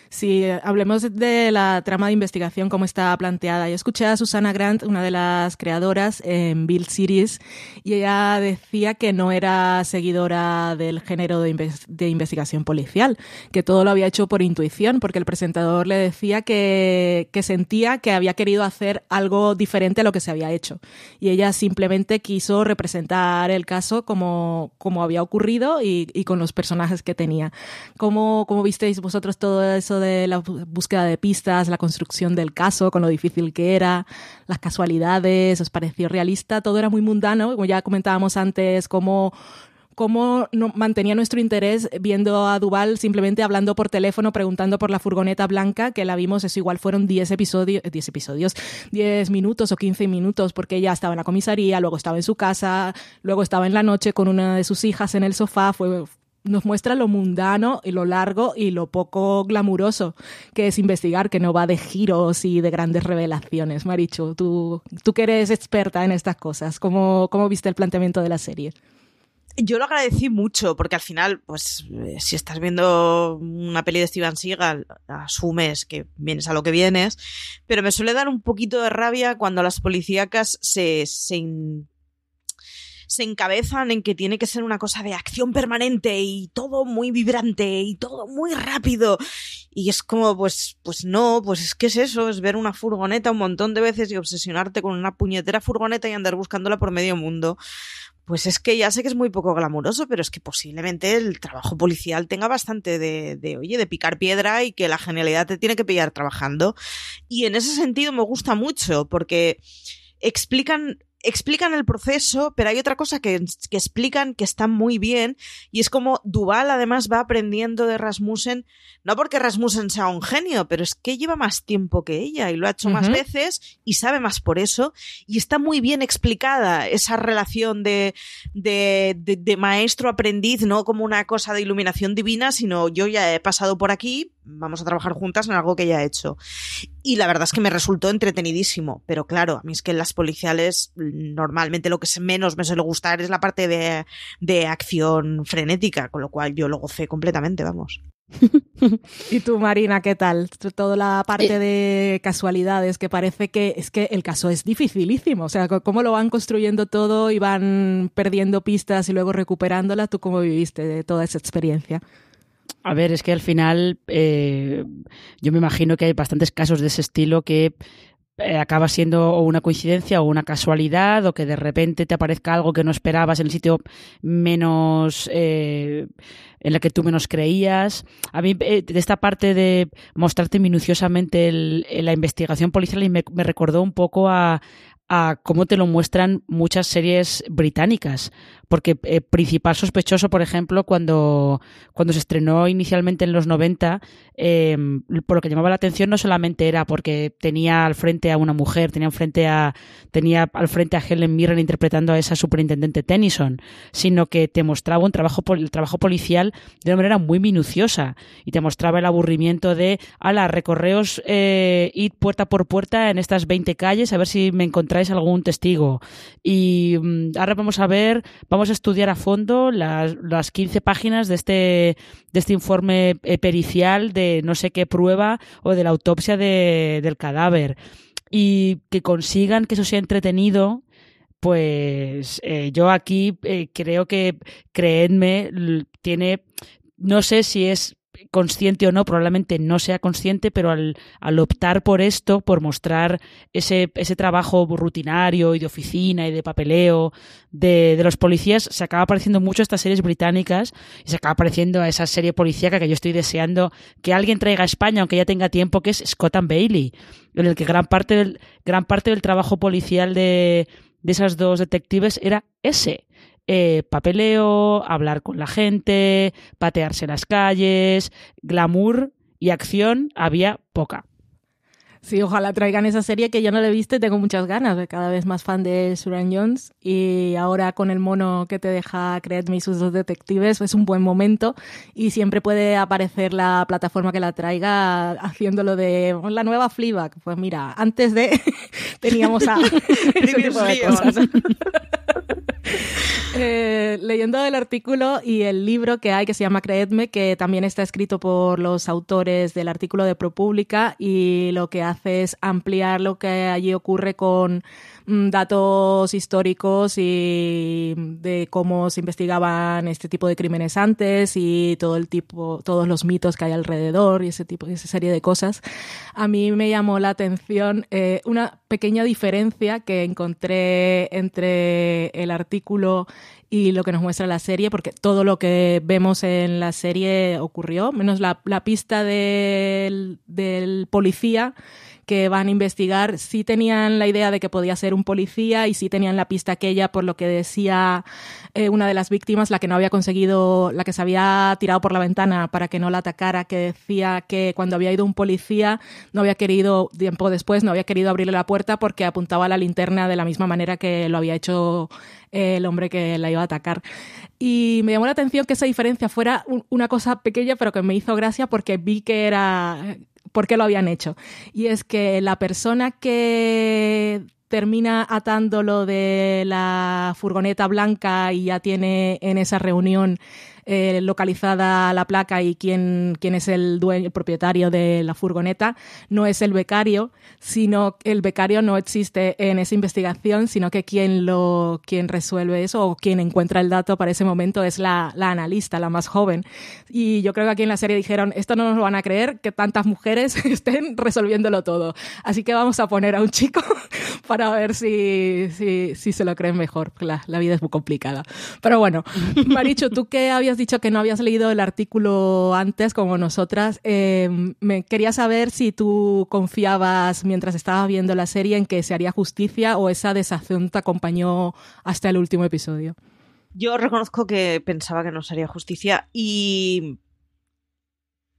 Si hablemos de la trama de investigación, cómo está planteada. Yo escuché a Susana Grant, una de las creadoras en Build Series, y ella decía que no era seguidora del género de, inve de, investigación policial, que todo lo había hecho por intuición, porque el presentador le decía que, que sentía que había querido hacer algo diferente a lo que se había hecho. Y ella simplemente quiso representar el caso como, como había ocurrido y, y con los personajes que tenía. ¿Cómo, ¿Cómo visteis vosotros todo eso de la búsqueda de pistas, la construcción del caso, con lo difícil que era, las casualidades, os pareció realista, todo era muy mundano, como ya comentábamos antes, como cómo no- mantenía nuestro interés viendo a Duval simplemente hablando por teléfono, preguntando por la furgoneta blanca, que la vimos, eso igual fueron 10 episodios, 10 episodios, 10 minutos o 15 minutos, porque ella estaba en la comisaría, luego estaba en su casa, luego estaba en la noche con una de sus hijas en el sofá, fue nos muestra lo mundano y lo largo y lo poco glamuroso que es investigar, que no va de giros y de grandes revelaciones. Marichu, tú, tú que eres experta en estas cosas, ¿cómo, cómo viste el planteamiento de la serie? Yo lo agradecí mucho, porque al final, pues, eh, si estás viendo una peli de Steven Seagal, asumes que vienes a lo que vienes, pero me suele dar un poquito de rabia cuando las policíacas se, se, se encabezan en que tiene que ser una cosa de acción permanente y todo muy vibrante y todo muy rápido. Y es como, pues, pues no, pues es que es eso, es ver una furgoneta un montón de veces y obsesionarte con una puñetera furgoneta y andar buscándola por medio mundo. Pues es que ya sé que es muy poco glamuroso, pero es que posiblemente el trabajo policial tenga bastante de, de, oye, de picar piedra y que la genialidad te tiene que pillar trabajando. Y en ese sentido me gusta mucho porque explican explican el proceso, pero hay otra cosa que, que, explican que está muy bien y es como Duval además va aprendiendo de Rasmussen, no porque Rasmussen sea un genio, pero es que lleva más tiempo que ella y lo ha hecho uh -huh. más veces y sabe más por eso y está muy bien explicada esa relación de, de, de, de maestro-aprendiz, no como una cosa de iluminación divina, sino yo ya he pasado por aquí, vamos a trabajar juntas en algo que ya he hecho. Y la verdad es que me resultó entretenidísimo, pero claro, a mí es que en las policiales normalmente lo que menos me suele gustar es la parte de, de acción frenética, con lo cual yo lo gocé completamente, vamos. <laughs> y tú, Marina, ¿qué tal? Toda la parte de casualidades, que parece que es que el caso es dificilísimo. O sea, cómo lo van construyendo todo y van perdiendo pistas y luego recuperándolas. ¿Tú cómo viviste de toda esa experiencia? A ver, es que al final eh, yo me imagino que hay bastantes casos de ese estilo que eh, acaba siendo una coincidencia o una casualidad o que de repente te aparezca algo que no esperabas en el sitio menos eh, en el que tú menos creías. A mí de esta parte de mostrarte minuciosamente la investigación policial me, me recordó un poco a cómo te lo muestran muchas series británicas. Porque eh, principal sospechoso, por ejemplo, cuando, cuando se estrenó inicialmente en los 90, eh, por lo que llamaba la atención no solamente era porque tenía al frente a una mujer, tenía frente a, tenía al frente a Helen Mirren interpretando a esa superintendente Tennyson, sino que te mostraba un trabajo, el trabajo policial de una manera muy minuciosa y te mostraba el aburrimiento de, ala, recorreos, eh, id puerta por puerta en estas 20 calles a ver si me encontráis algún testigo. Y mm, ahora vamos a ver, a estudiar a fondo las, las 15 páginas de este, de este informe eh, pericial de no sé qué prueba o de la autopsia de, del cadáver. Y que consigan que eso sea entretenido, pues eh, yo aquí eh, creo que, creedme, tiene, no sé si es consciente o no, probablemente no sea consciente, pero al, al optar por esto, por mostrar ese, ese, trabajo rutinario y de oficina y de papeleo de, de, los policías, se acaba pareciendo mucho a estas series británicas y se acaba pareciendo a esa serie policíaca que yo estoy deseando que alguien traiga a España, aunque ya tenga tiempo, que es Scott and Bailey, en el que gran parte del, gran parte del trabajo policial de, de esas dos detectives era ese. Eh, papeleo, hablar con la gente, patearse las calles, glamour y acción había poca. Sí, ojalá traigan esa serie que yo no la he visto y tengo muchas ganas, de cada vez más fan de Suran Jones y ahora con el mono que te deja Creedme y sus dos detectives es un buen momento y siempre puede aparecer la plataforma que la traiga haciéndolo de la nueva Fleabag. Pues mira, antes de <laughs> teníamos a <laughs> ese tipo de cosas. <laughs> Eh, leyendo el artículo y el libro que hay que se llama Creedme, que también está escrito por los autores del artículo de ProPublica y lo que hace es ampliar lo que allí ocurre con datos históricos y de cómo se investigaban este tipo de crímenes antes y todo el tipo, todos los mitos que hay alrededor y ese tipo, esa serie de cosas. A mí me llamó la atención eh, una pequeña diferencia que encontré entre el artículo y lo que nos muestra la serie, porque todo lo que vemos en la serie ocurrió, menos la, la pista del, del policía que van a investigar, sí tenían la idea de que podía ser un policía y sí tenían la pista aquella por lo que decía eh, una de las víctimas, la que no había conseguido, la que se había tirado por la ventana para que no la atacara, que decía que cuando había ido un policía no había querido, tiempo después, no había querido abrirle la puerta porque apuntaba la linterna de la misma manera que lo había hecho eh, el hombre que la iba a atacar. Y me llamó la atención que esa diferencia fuera un- una cosa pequeña, pero que me hizo gracia porque vi que era por qué lo habían hecho. Y es que la persona que termina atándolo de la furgoneta blanca y ya tiene en esa reunión eh, localizada la placa y quién, quién es el dueño, el propietario de la furgoneta, no es el becario, sino el becario no existe en esa investigación, sino que quien lo, quien resuelve eso o quien encuentra el dato para ese momento es la, la analista, la más joven. Y yo creo que aquí en la serie dijeron, esto no nos lo van a creer, que tantas mujeres <laughs> estén resolviéndolo todo. Así que vamos a poner a un chico <laughs> para ver si, si, si se lo creen mejor. La, la vida es muy complicada. Pero bueno, <laughs> Marichu, tú que habías dicho que no habías leído el artículo antes como nosotras, eh, me quería saber si tú confiabas mientras estabas viendo la serie en que se haría justicia o esa desazón te acompañó hasta el último episodio. Yo reconozco que pensaba que no sería justicia y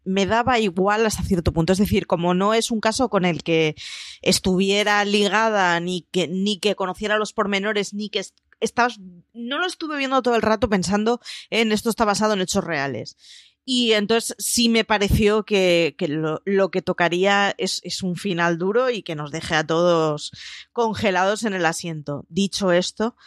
me daba igual hasta cierto punto. Es decir, como no es un caso con el que estuviera ligada, ni que, ni que conociera los pormenores, ni que est- estabas, no lo estuve viendo todo el rato pensando en esto está basado en hechos reales. Y entonces sí me pareció que, que lo, lo que tocaría es, es un final duro y que nos deje a todos congelados en el asiento. Dicho esto,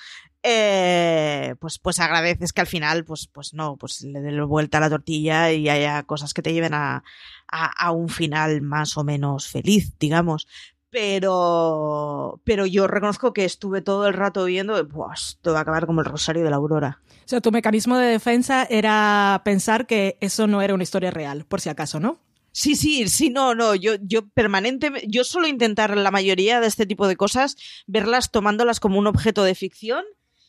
eh, pues, pues agradeces que al final, pues, pues no, pues le dé vuelta a la tortilla y haya cosas que te lleven a, a un final más o menos feliz, digamos. Pero, pero yo reconozco que estuve todo el rato viendo, Buah, esto va a acabar como el Rosario de la Aurora. O sea, tu mecanismo de defensa era pensar que eso no era una historia real, por si acaso, ¿no? Sí, sí, sí, no, no, yo, yo permanentemente, yo suelo intentar la mayoría de este tipo de cosas, verlas tomándolas como un objeto de ficción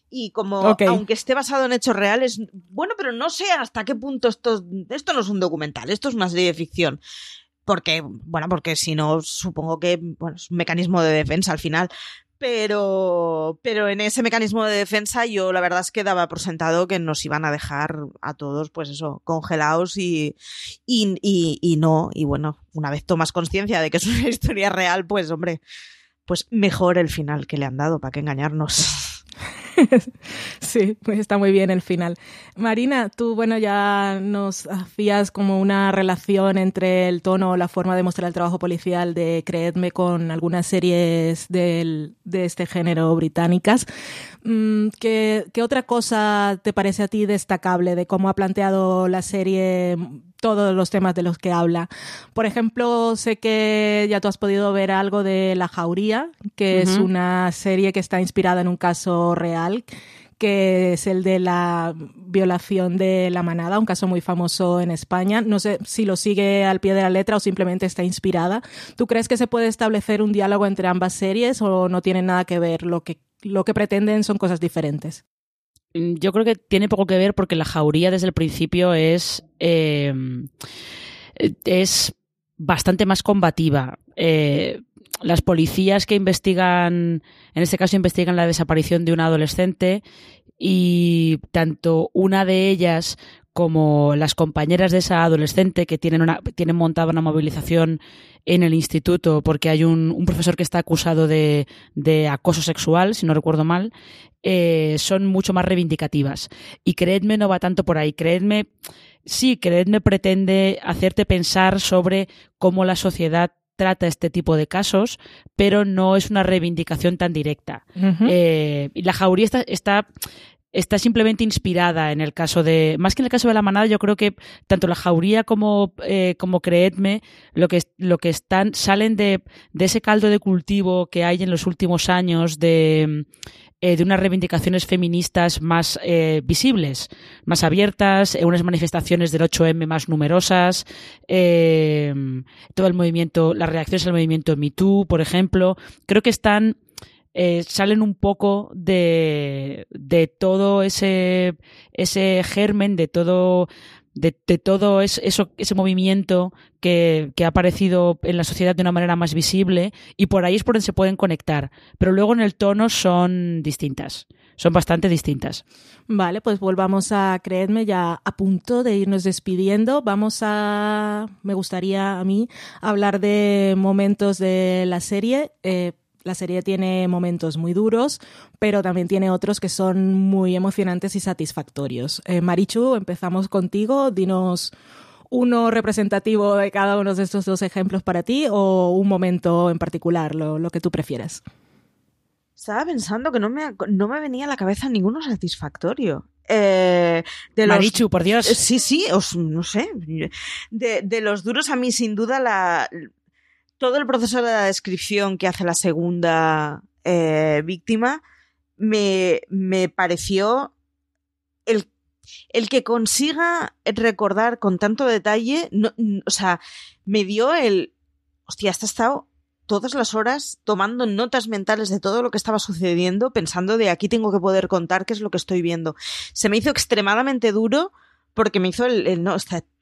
y como, aunque esté basado en hechos reales, bueno, pero no sé hasta qué punto esto, esto no es un documental, esto es una serie de ficción. Porque, bueno, porque si no, supongo que, bueno, es un mecanismo de defensa al final. Pero, pero en ese mecanismo de defensa yo la verdad es que daba por sentado que nos iban a dejar a todos, pues eso, congelados y, y, y, no. Y bueno, una vez tomas conciencia de que es una <laughs> historia real, pues hombre, pues mejor el final que le han dado, para qué engañarnos. <laughs> Sí, pues está muy bien el final. Marina, tú, bueno, ya nos hacías como una relación entre el tono o la forma de mostrar el trabajo policial de Creedme con algunas series del, de este género británicas. Mm, ¿Qué, ¿Qué otra cosa te parece a ti destacable de cómo ha planteado la serie todos los temas de los que habla. Por ejemplo, sé que ya tú has podido ver algo de La Jauría, que es una serie que está inspirada en un caso real, que es el de la violación de la manada, un caso muy famoso en España. No sé si lo sigue al pie de la letra o simplemente está inspirada. ¿Tú crees que se puede establecer un diálogo entre ambas series o no tienen nada que ver? Lo que, lo que pretenden son cosas diferentes. Mm, Yo creo que tiene poco que ver porque la jauría desde el principio es, eh, es bastante más combativa. Eh, las policías que investigan, en este caso investigan la desaparición de una adolescente y tanto una de ellas como las compañeras de esa adolescente que tienen, una, tienen montada una movilización en el instituto porque hay un, un profesor que está acusado de, de acoso sexual, si no recuerdo mal, eh, son mucho más reivindicativas. Y creedme, no va tanto por ahí. Creedme, sí, creedme pretende hacerte pensar sobre cómo la sociedad trata este tipo de casos, pero no es una reivindicación tan directa. Eh, y la jauría está, está está simplemente inspirada en el caso de. Más que en el caso de la manada, yo creo que tanto la jauría como, eh, como Creedme, lo que, lo que están, salen de, de ese caldo de cultivo que hay en los últimos años de. eh, de unas reivindicaciones feministas más eh, visibles, más abiertas, eh, unas manifestaciones del 8M más numerosas, eh, todo el movimiento, las reacciones al movimiento MeToo, por ejemplo, creo que están eh, salen un poco de, de todo ese, ese germen, de todo, de, de todo es- eso, ese movimiento que, que ha aparecido en la sociedad de una manera más visible y por ahí es por donde se pueden conectar. Pero luego en el tono son distintas, son bastante distintas. Vale, pues volvamos a creedme ya a punto de irnos despidiendo. Vamos a, me gustaría a mí hablar de momentos de la serie. Eh, la serie tiene momentos muy duros, pero también tiene otros que son muy emocionantes y satisfactorios. Eh, Marichu, empezamos contigo. Dinos uno representativo de cada uno de estos dos ejemplos para ti o un momento en particular, lo, lo que tú prefieras. Estaba pensando que no me, no me venía a la cabeza ninguno satisfactorio. Eh, de los- Marichu, por Dios. Sí, sí, os, no sé. De, de los duros a mí, sin duda, la, todo el proceso de la descripción que hace la segunda eh, víctima me, me pareció el, el que consiga recordar con tanto detalle, no- n- o sea, me dio el, hostia, este ha estado todas las horas tomando notas mentales de todo lo que estaba sucediendo, pensando de aquí tengo que poder contar qué es lo que estoy viendo. Se me hizo extremadamente duro porque me hizo el, el- no,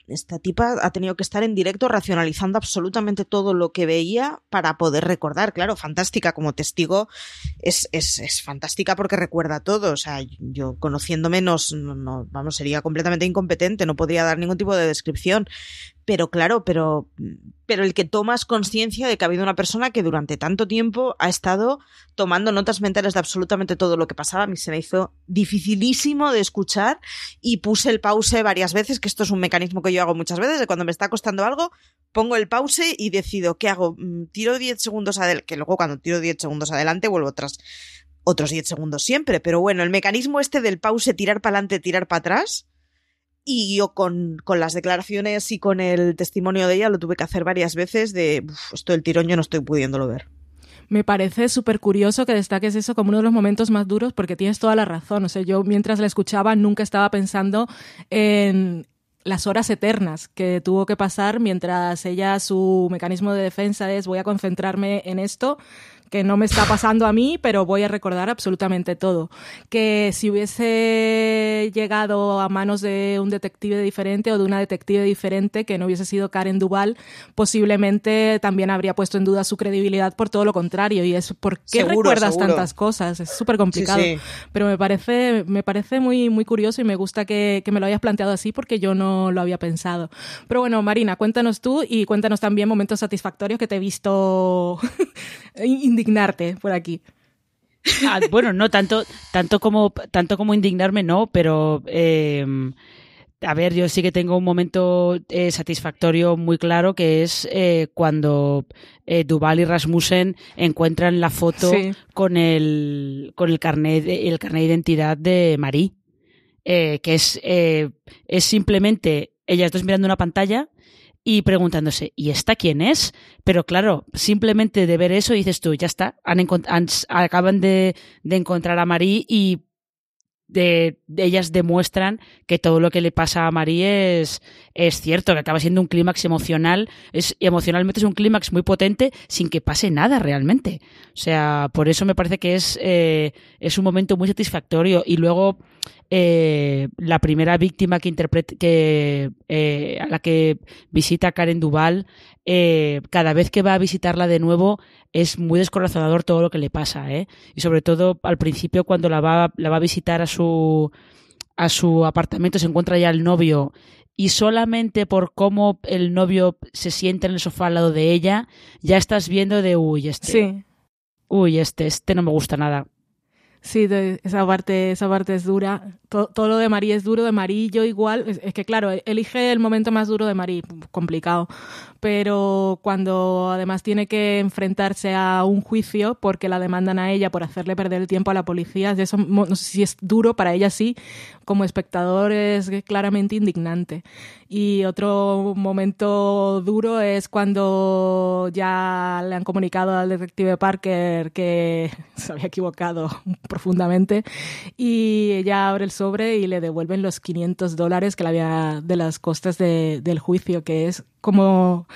esta tipa ha tenido que estar en directo racionalizando absolutamente todo lo que veía para poder recordar. Claro, fantástica como testigo, es, es, es fantástica porque recuerda todo. O sea, yo conociéndome no, no, vamos, sería completamente incompetente, no podría dar ningún tipo de descripción. Pero claro, pero, pero el que tomas conciencia de que ha habido una persona que durante tanto tiempo ha estado tomando notas mentales de absolutamente todo lo que pasaba, a mí se me hizo dificilísimo de escuchar y puse el pause varias veces, que esto es un mecanismo que yo hago muchas veces, de cuando me está costando algo, pongo el pause y decido, ¿qué hago? Mm, Tiro 10 segundos adelante, que luego cuando tiro 10 segundos adelante vuelvo tras otros 10 segundos siempre, pero bueno, el mecanismo este del pause, tirar para adelante, tirar para atrás, y yo con, con, las declaraciones y con el testimonio de ella lo tuve que hacer varias veces de uf, esto del tirón yo no estoy pudiéndolo ver. Me parece súper curioso que destaques eso como uno de los momentos más duros porque tienes toda la razón. O sea, yo mientras la escuchaba nunca estaba pensando en las horas eternas que tuvo que pasar mientras ella su mecanismo de defensa es voy a concentrarme en esto que no me está pasando a mí, pero voy a recordar absolutamente todo. Que si hubiese llegado a manos de un detective diferente o de una detective diferente, que no hubiese sido Karen Duval, posiblemente también habría puesto en duda su credibilidad por todo lo contrario. Y es ¿por qué Seguro, recuerdas seguro. tantas cosas? Es súper complicado. Sí, sí. Pero me parece, me parece muy, muy curioso y me gusta que, que me lo hayas planteado así porque yo no lo había pensado. Pero bueno, Marina, cuéntanos tú y cuéntanos también momentos satisfactorios que te he visto <laughs> indignarte por aquí. Ah, bueno, no tanto, tanto como tanto como indignarme, no, pero eh, a ver, yo sí que tengo un momento eh, satisfactorio muy claro que es eh, cuando eh, Duval y Rasmussen encuentran la foto Sí. con el con el carnet de, el carnet de identidad de Marie, que es es simplemente ellas dos mirando una pantalla y preguntándose, ¿y esta quién es? Pero claro, simplemente de ver eso dices tú, ya está, han han- acaban de, de encontrar a Marie y de, de ellas demuestran que todo lo que le pasa a Marie es, es cierto, que acaba siendo un clímax emocional, es, emocionalmente es un clímax muy potente sin que pase nada realmente. O sea, por eso me parece que es, eh, es un momento muy satisfactorio. Y luego, eh, la primera víctima que interpreta, que, eh, a la que visita Karen Duval, eh, cada vez que va a visitarla de nuevo, es muy descorazonador todo lo que le pasa, ¿eh? Y sobre todo al principio cuando la va, la va a visitar a su, a su apartamento, se encuentra ya el novio y solamente por cómo el novio se sienta en el sofá al lado de ella, ya estás viendo de, uy, este, Sí. uy, este, este no me gusta nada. Sí, esa parte, esa parte es dura. To- todo lo de Marí es duro, de Marí yo igual. Es, que claro, elige el momento más duro de Marí, complicado. Pero cuando además tiene que enfrentarse a un juicio porque la demandan a ella por hacerle perder el tiempo a la policía, eso no si es duro para ella sí, como espectador es claramente indignante. Y otro momento duro es cuando ya le han comunicado al detective Parker que <laughs> se había equivocado profundamente y ella abre el sobre y le devuelven los 500 dólares que le había de las costas de- del juicio, que es como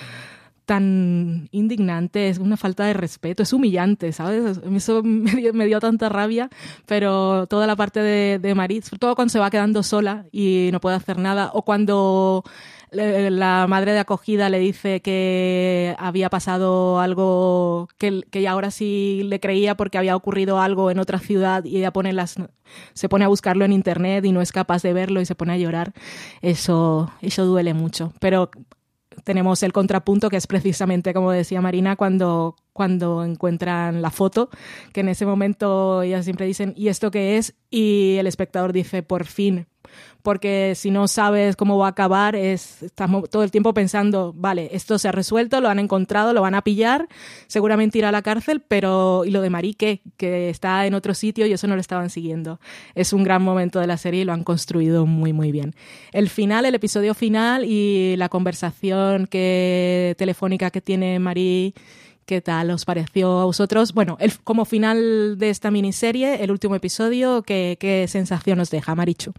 tan indignante, es una falta de respeto, es humillante, ¿sabes? Eso <laughs> me dio, tanta rabia, pero toda la parte de, de todo cuando se va quedando sola y no puede hacer nada, o cuando le- la madre de acogida le dice que había pasado algo que, que ahora sí le creía porque había ocurrido algo en otra ciudad y ella pone las se pone a buscarlo en internet y no es capaz de verlo y se pone a llorar eso eso duele mucho pero tenemos el contrapunto que es precisamente como decía Marina cuando cuando encuentran la foto que en ese momento ellas siempre dicen ¿y esto qué es? y el espectador dice por fin porque si no sabes cómo va a acabar, es, estamos todo el tiempo pensando, vale, esto se ha resuelto, lo han encontrado, lo van a pillar, seguramente irá a la cárcel, pero ¿y lo de Marique? Que está en otro sitio y eso no lo estaban siguiendo. Es un gran momento de la serie y lo han construido muy, muy bien. El final, el episodio final y la conversación que, telefónica que tiene Marí ¿Qué tal os pareció a vosotros? Bueno, el, como final de esta miniserie, el último episodio, ¿qué, qué sensación os deja, Marichu?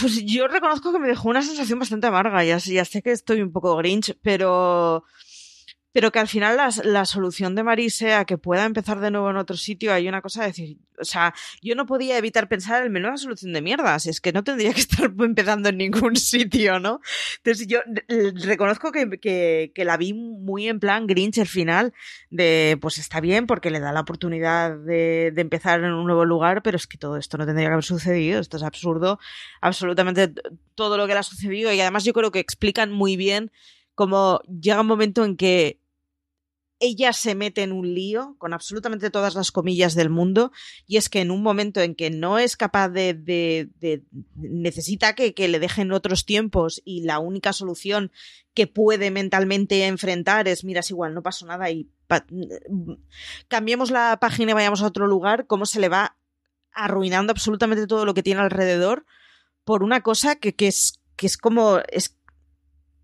Pues yo reconozco que me dejó una sensación bastante amarga. Ya, ya sé que estoy un poco grinch, pero. Pero que al final la, solución de Marí sea que pueda empezar de nuevo en otro sitio, hay una cosa de decir. O sea, yo no podía evitar pensar en menuda solución de mierda. Si es que no tendría que <laughs> estar empezando en ningún <laughs> sitio, ¿no? Entonces yo eh, reconozco que, que, que la vi muy en plan grinch el final. De pues está bien porque le da la oportunidad de, de empezar en un nuevo lugar, pero es que todo esto no tendría que haber sucedido. Esto es absurdo absolutamente todo lo que le ha sucedido y además yo creo que explican muy bien cómo llega un momento en que ella se mete en un lío con absolutamente todas las comillas del mundo y es que en un momento en que no es capaz de, necesita que, que, le dejen otros tiempos y la única solución que puede mentalmente enfrentar es mira es igual no pasó nada y cambiemos la página y vayamos a otro lugar cómo se le va arruinando absolutamente todo lo que tiene alrededor por una cosa que, que es que es como es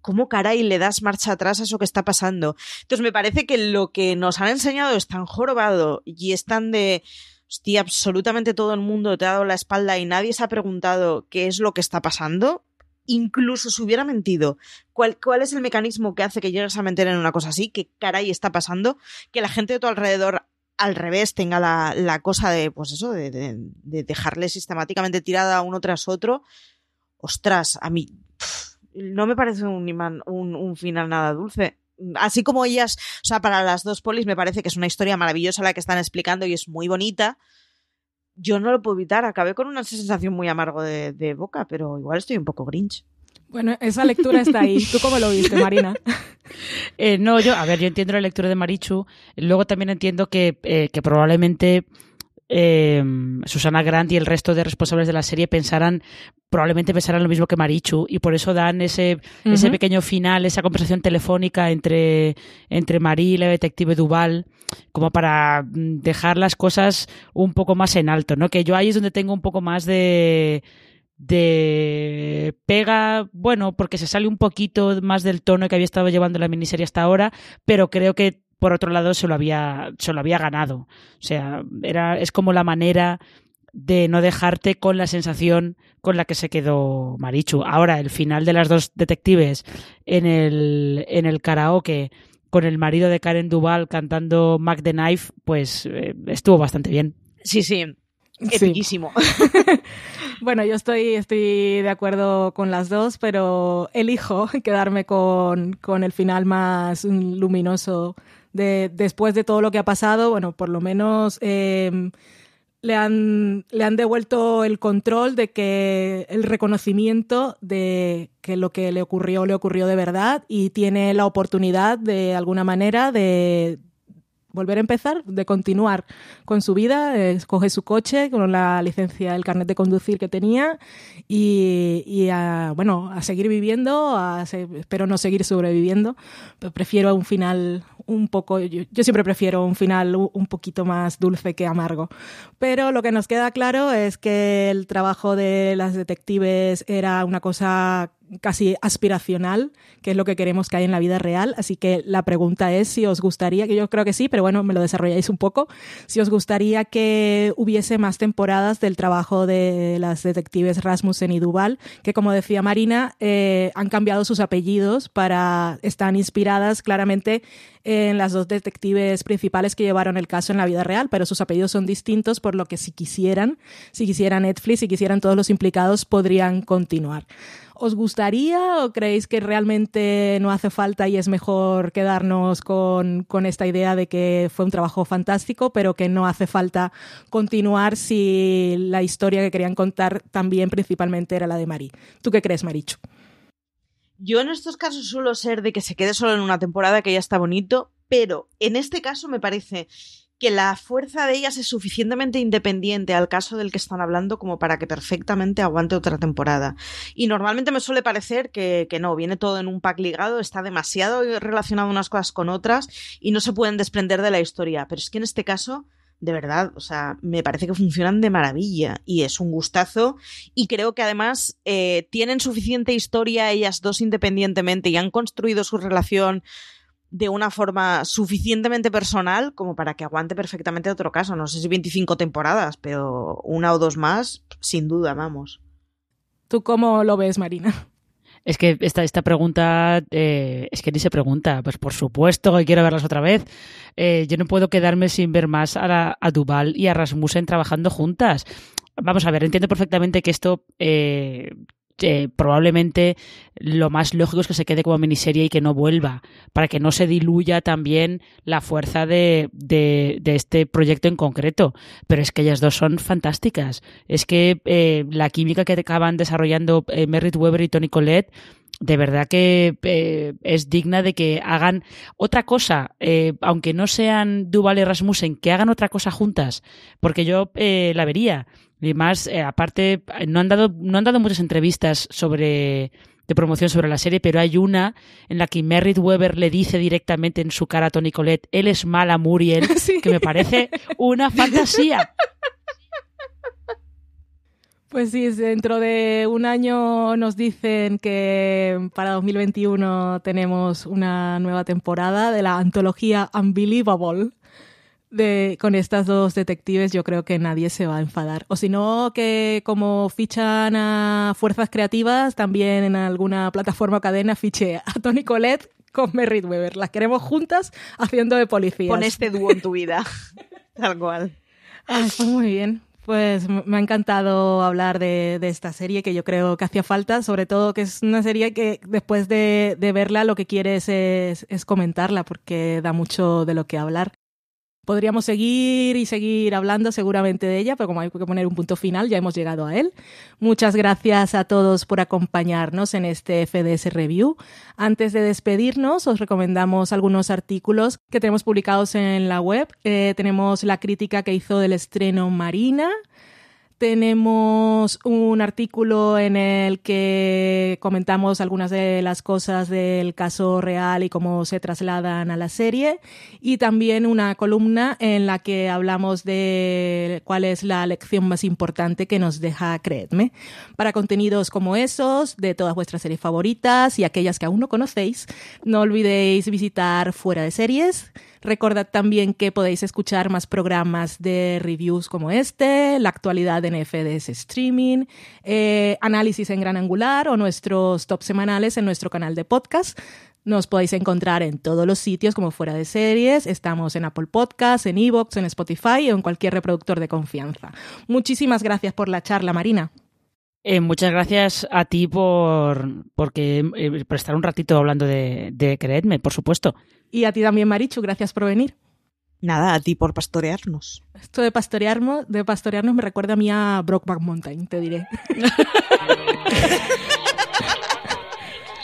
¿cómo caray le das marcha atrás a eso que está pasando? Entonces me parece que lo que nos han enseñado es tan jorobado y es tan de, hostia, absolutamente todo el mundo te ha dado la espalda y nadie se ha preguntado qué es lo que está pasando. Incluso si hubiera mentido, ¿cuál, ¿cuál es el mecanismo que hace que llegues a mentir en una cosa así? ¿Qué caray está pasando? Que la gente de tu alrededor al revés tenga la, la cosa de, pues eso, de, de, de, dejarle sistemáticamente tirada uno tras otro. Ostras, a mí no me parece un, imán, un, un, final nada dulce. Así como ellas, o sea, para las dos polis me parece que es una historia maravillosa la que están explicando y es muy bonita. Yo no lo puedo evitar, acabé con una sensación muy amargo de, de boca, pero igual estoy un poco grinch. Bueno, esa lectura está ahí. ¿Tú cómo lo viste, Marina? <laughs> eh, no, yo, a ver, yo entiendo la lectura de Marichu. Luego también entiendo que, eh, que probablemente eh, Susana Grant y el resto de responsables de la serie pensarán, probablemente pensarán lo mismo que Marichu, y por eso dan ese, uh -huh. ese pequeño final, esa conversación telefónica entre, entre Marie y la detective Duval, como para dejar las cosas un poco más en alto, ¿no? Que yo ahí es donde tengo un poco más de de pega, bueno, porque se sale un poquito más del tono que había estado llevando la miniserie hasta ahora, pero creo que por otro lado se lo había, se lo había ganado. O sea, era, es como la manera de no dejarte con la sensación con la que se quedó Marichu. Ahora, el final de las dos detectives en el, en el karaoke con el marido de Karen Duval cantando Mac the Knife, pues eh, estuvo bastante bien. Sí, sí. Epiquísimo. Sí. <laughs> bueno, yo estoy, estoy de acuerdo con las dos, pero elijo <laughs> quedarme con, con el final más luminoso de, después de todo lo que ha pasado. Bueno, por lo menos eh, le, han, le han devuelto el control de que el reconocimiento de que lo que le ocurrió le ocurrió de verdad y tiene la oportunidad de alguna manera de volver a empezar, de continuar con su vida, eh, coge su coche con la licencia, el carnet de conducir que tenía y, a, bueno, a seguir viviendo, espero no seguir sobreviviendo, pero prefiero un final un poco, yo, siempre prefiero un final un poquito más dulce que amargo. Pero lo que nos queda claro es que el trabajo de las detectives era una cosa casi aspiracional, que es lo que queremos que haya en la vida real. Así que la pregunta es si os gustaría, que yo creo que sí, pero bueno, me lo desarrolláis un poco, si os gustaría que hubiese más temporadas del trabajo de las detectives Rasmussen y Duval, que como decía Marina, eh, han cambiado sus apellidos para, están inspiradas claramente en las dos detectives principales que llevaron el caso en la vida real, pero sus apellidos son distintos, por lo que si quisieran, si quisieran Netflix, si quisieran todos los implicados, podrían continuar. ¿Os gustaría o creéis que realmente no hace falta y es mejor quedarnos con, esta idea de que fue un trabajo fantástico, pero que no hace falta continuar si la historia que querían contar también principalmente era la de Marí? ¿Tú qué crees, Marichu? Yo en estos casos suelo ser de que se quede solo en una temporada que ya está bonito, pero en este caso me parece que la fuerza de ellas es suficientemente independiente al caso del que están hablando como para que perfectamente aguante otra temporada. Y normalmente me suele parecer que, que no, viene todo en un pack ligado, está demasiado relacionado unas cosas con otras y no se pueden desprender de la historia. Pero es que en este caso de verdad, o sea, me parece que funcionan de maravilla y es un gustazo y creo que además eh, tienen suficiente historia ellas dos independientemente y han construido su relación de una forma suficientemente personal como para que aguante perfectamente otro caso. No sé si 25 temporadas, pero una o dos más, sin duda, vamos. ¿Tú cómo lo ves, Marina? Es que esta, esta pregunta eh, es que ni se pregunta. Pues por supuesto que quiero verlas otra vez. Eh, yo no puedo quedarme sin ver más a, a Duval y a Rasmussen trabajando juntas. Vamos a ver, entiendo perfectamente que esto eh, probablemente lo más lógico es que se quede como miniserie y que no vuelva, para que no se diluya también la fuerza de, de, este proyecto en concreto. Pero es que ellas dos son fantásticas. Es que eh, la química que acaban desarrollando eh, Merritt Weber y Tony Collette de verdad que eh, es digna de que hagan otra cosa, aunque no sean Duval y Rasmussen, que hagan otra cosa juntas, porque yo la vería. Y más, eh, aparte, no han, dado, no han dado muchas entrevistas sobre de promoción sobre la serie, pero hay una en la que Merritt Weber le dice directamente en su cara a Tony Colette, él es mala Muriel, <laughs> que me parece una fantasía. Pues sí, dentro de un año nos dicen que para 2021 tenemos una nueva temporada de la antología Unbelievable con estas dos detectives yo creo que nadie se va a enfadar. O si no, que como fichan a fuerzas creativas, también en alguna plataforma o cadena fiche a Tony Colette con Merritt Weber. Las queremos juntas haciendo de policías. Con este dúo en tu vida. <laughs> Tal cual. pues muy bien. Pues me ha encantado hablar de, esta serie que yo creo que hacía falta, sobre todo que es una serie que después de, verla lo que quieres es, es, comentarla porque da mucho de lo que hablar. Podríamos seguir y seguir hablando seguramente de ella, pero como hay que poner un punto final, ya hemos llegado a él. Muchas gracias a todos por acompañarnos en este FDS Review. Antes de despedirnos, os recomendamos algunos artículos que tenemos publicados en la web. Eh, tenemos la crítica que hizo del estreno Marina, tenemos un artículo en el que comentamos algunas de las cosas del caso real y cómo se trasladan a la serie. Y también una columna en la que hablamos de cuál es la lección más importante que nos deja Creedme. Para contenidos como esos, de todas vuestras series favoritas y aquellas que aún no conocéis, no olvidéis visitar Fuera de Series Recordad también que podéis escuchar más programas de reviews como este, la actualidad en FDS Streaming, eh, análisis en gran angular o nuestros top semanales en nuestro canal de podcast. Nos podéis encontrar en todos los sitios como fuera de series. Estamos en Apple Podcasts, en Evox, en Spotify o en cualquier reproductor de confianza. Muchísimas gracias por la charla, Marina. Eh, muchas gracias a ti por, porque, eh, por estar un ratito hablando de, de Creedme, por supuesto. Y a ti también, Marichu, gracias por venir. Nada, a ti por pastorearnos. Esto de pastorearnos, de pastorearnos me recuerda a mí a Brockback Mountain, te diré. <laughs>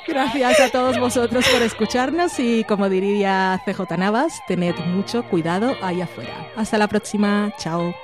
Gracias a todos vosotros por escucharnos y como diría CJ Navas, tened mucho cuidado ahí afuera. Hasta la próxima. Chao.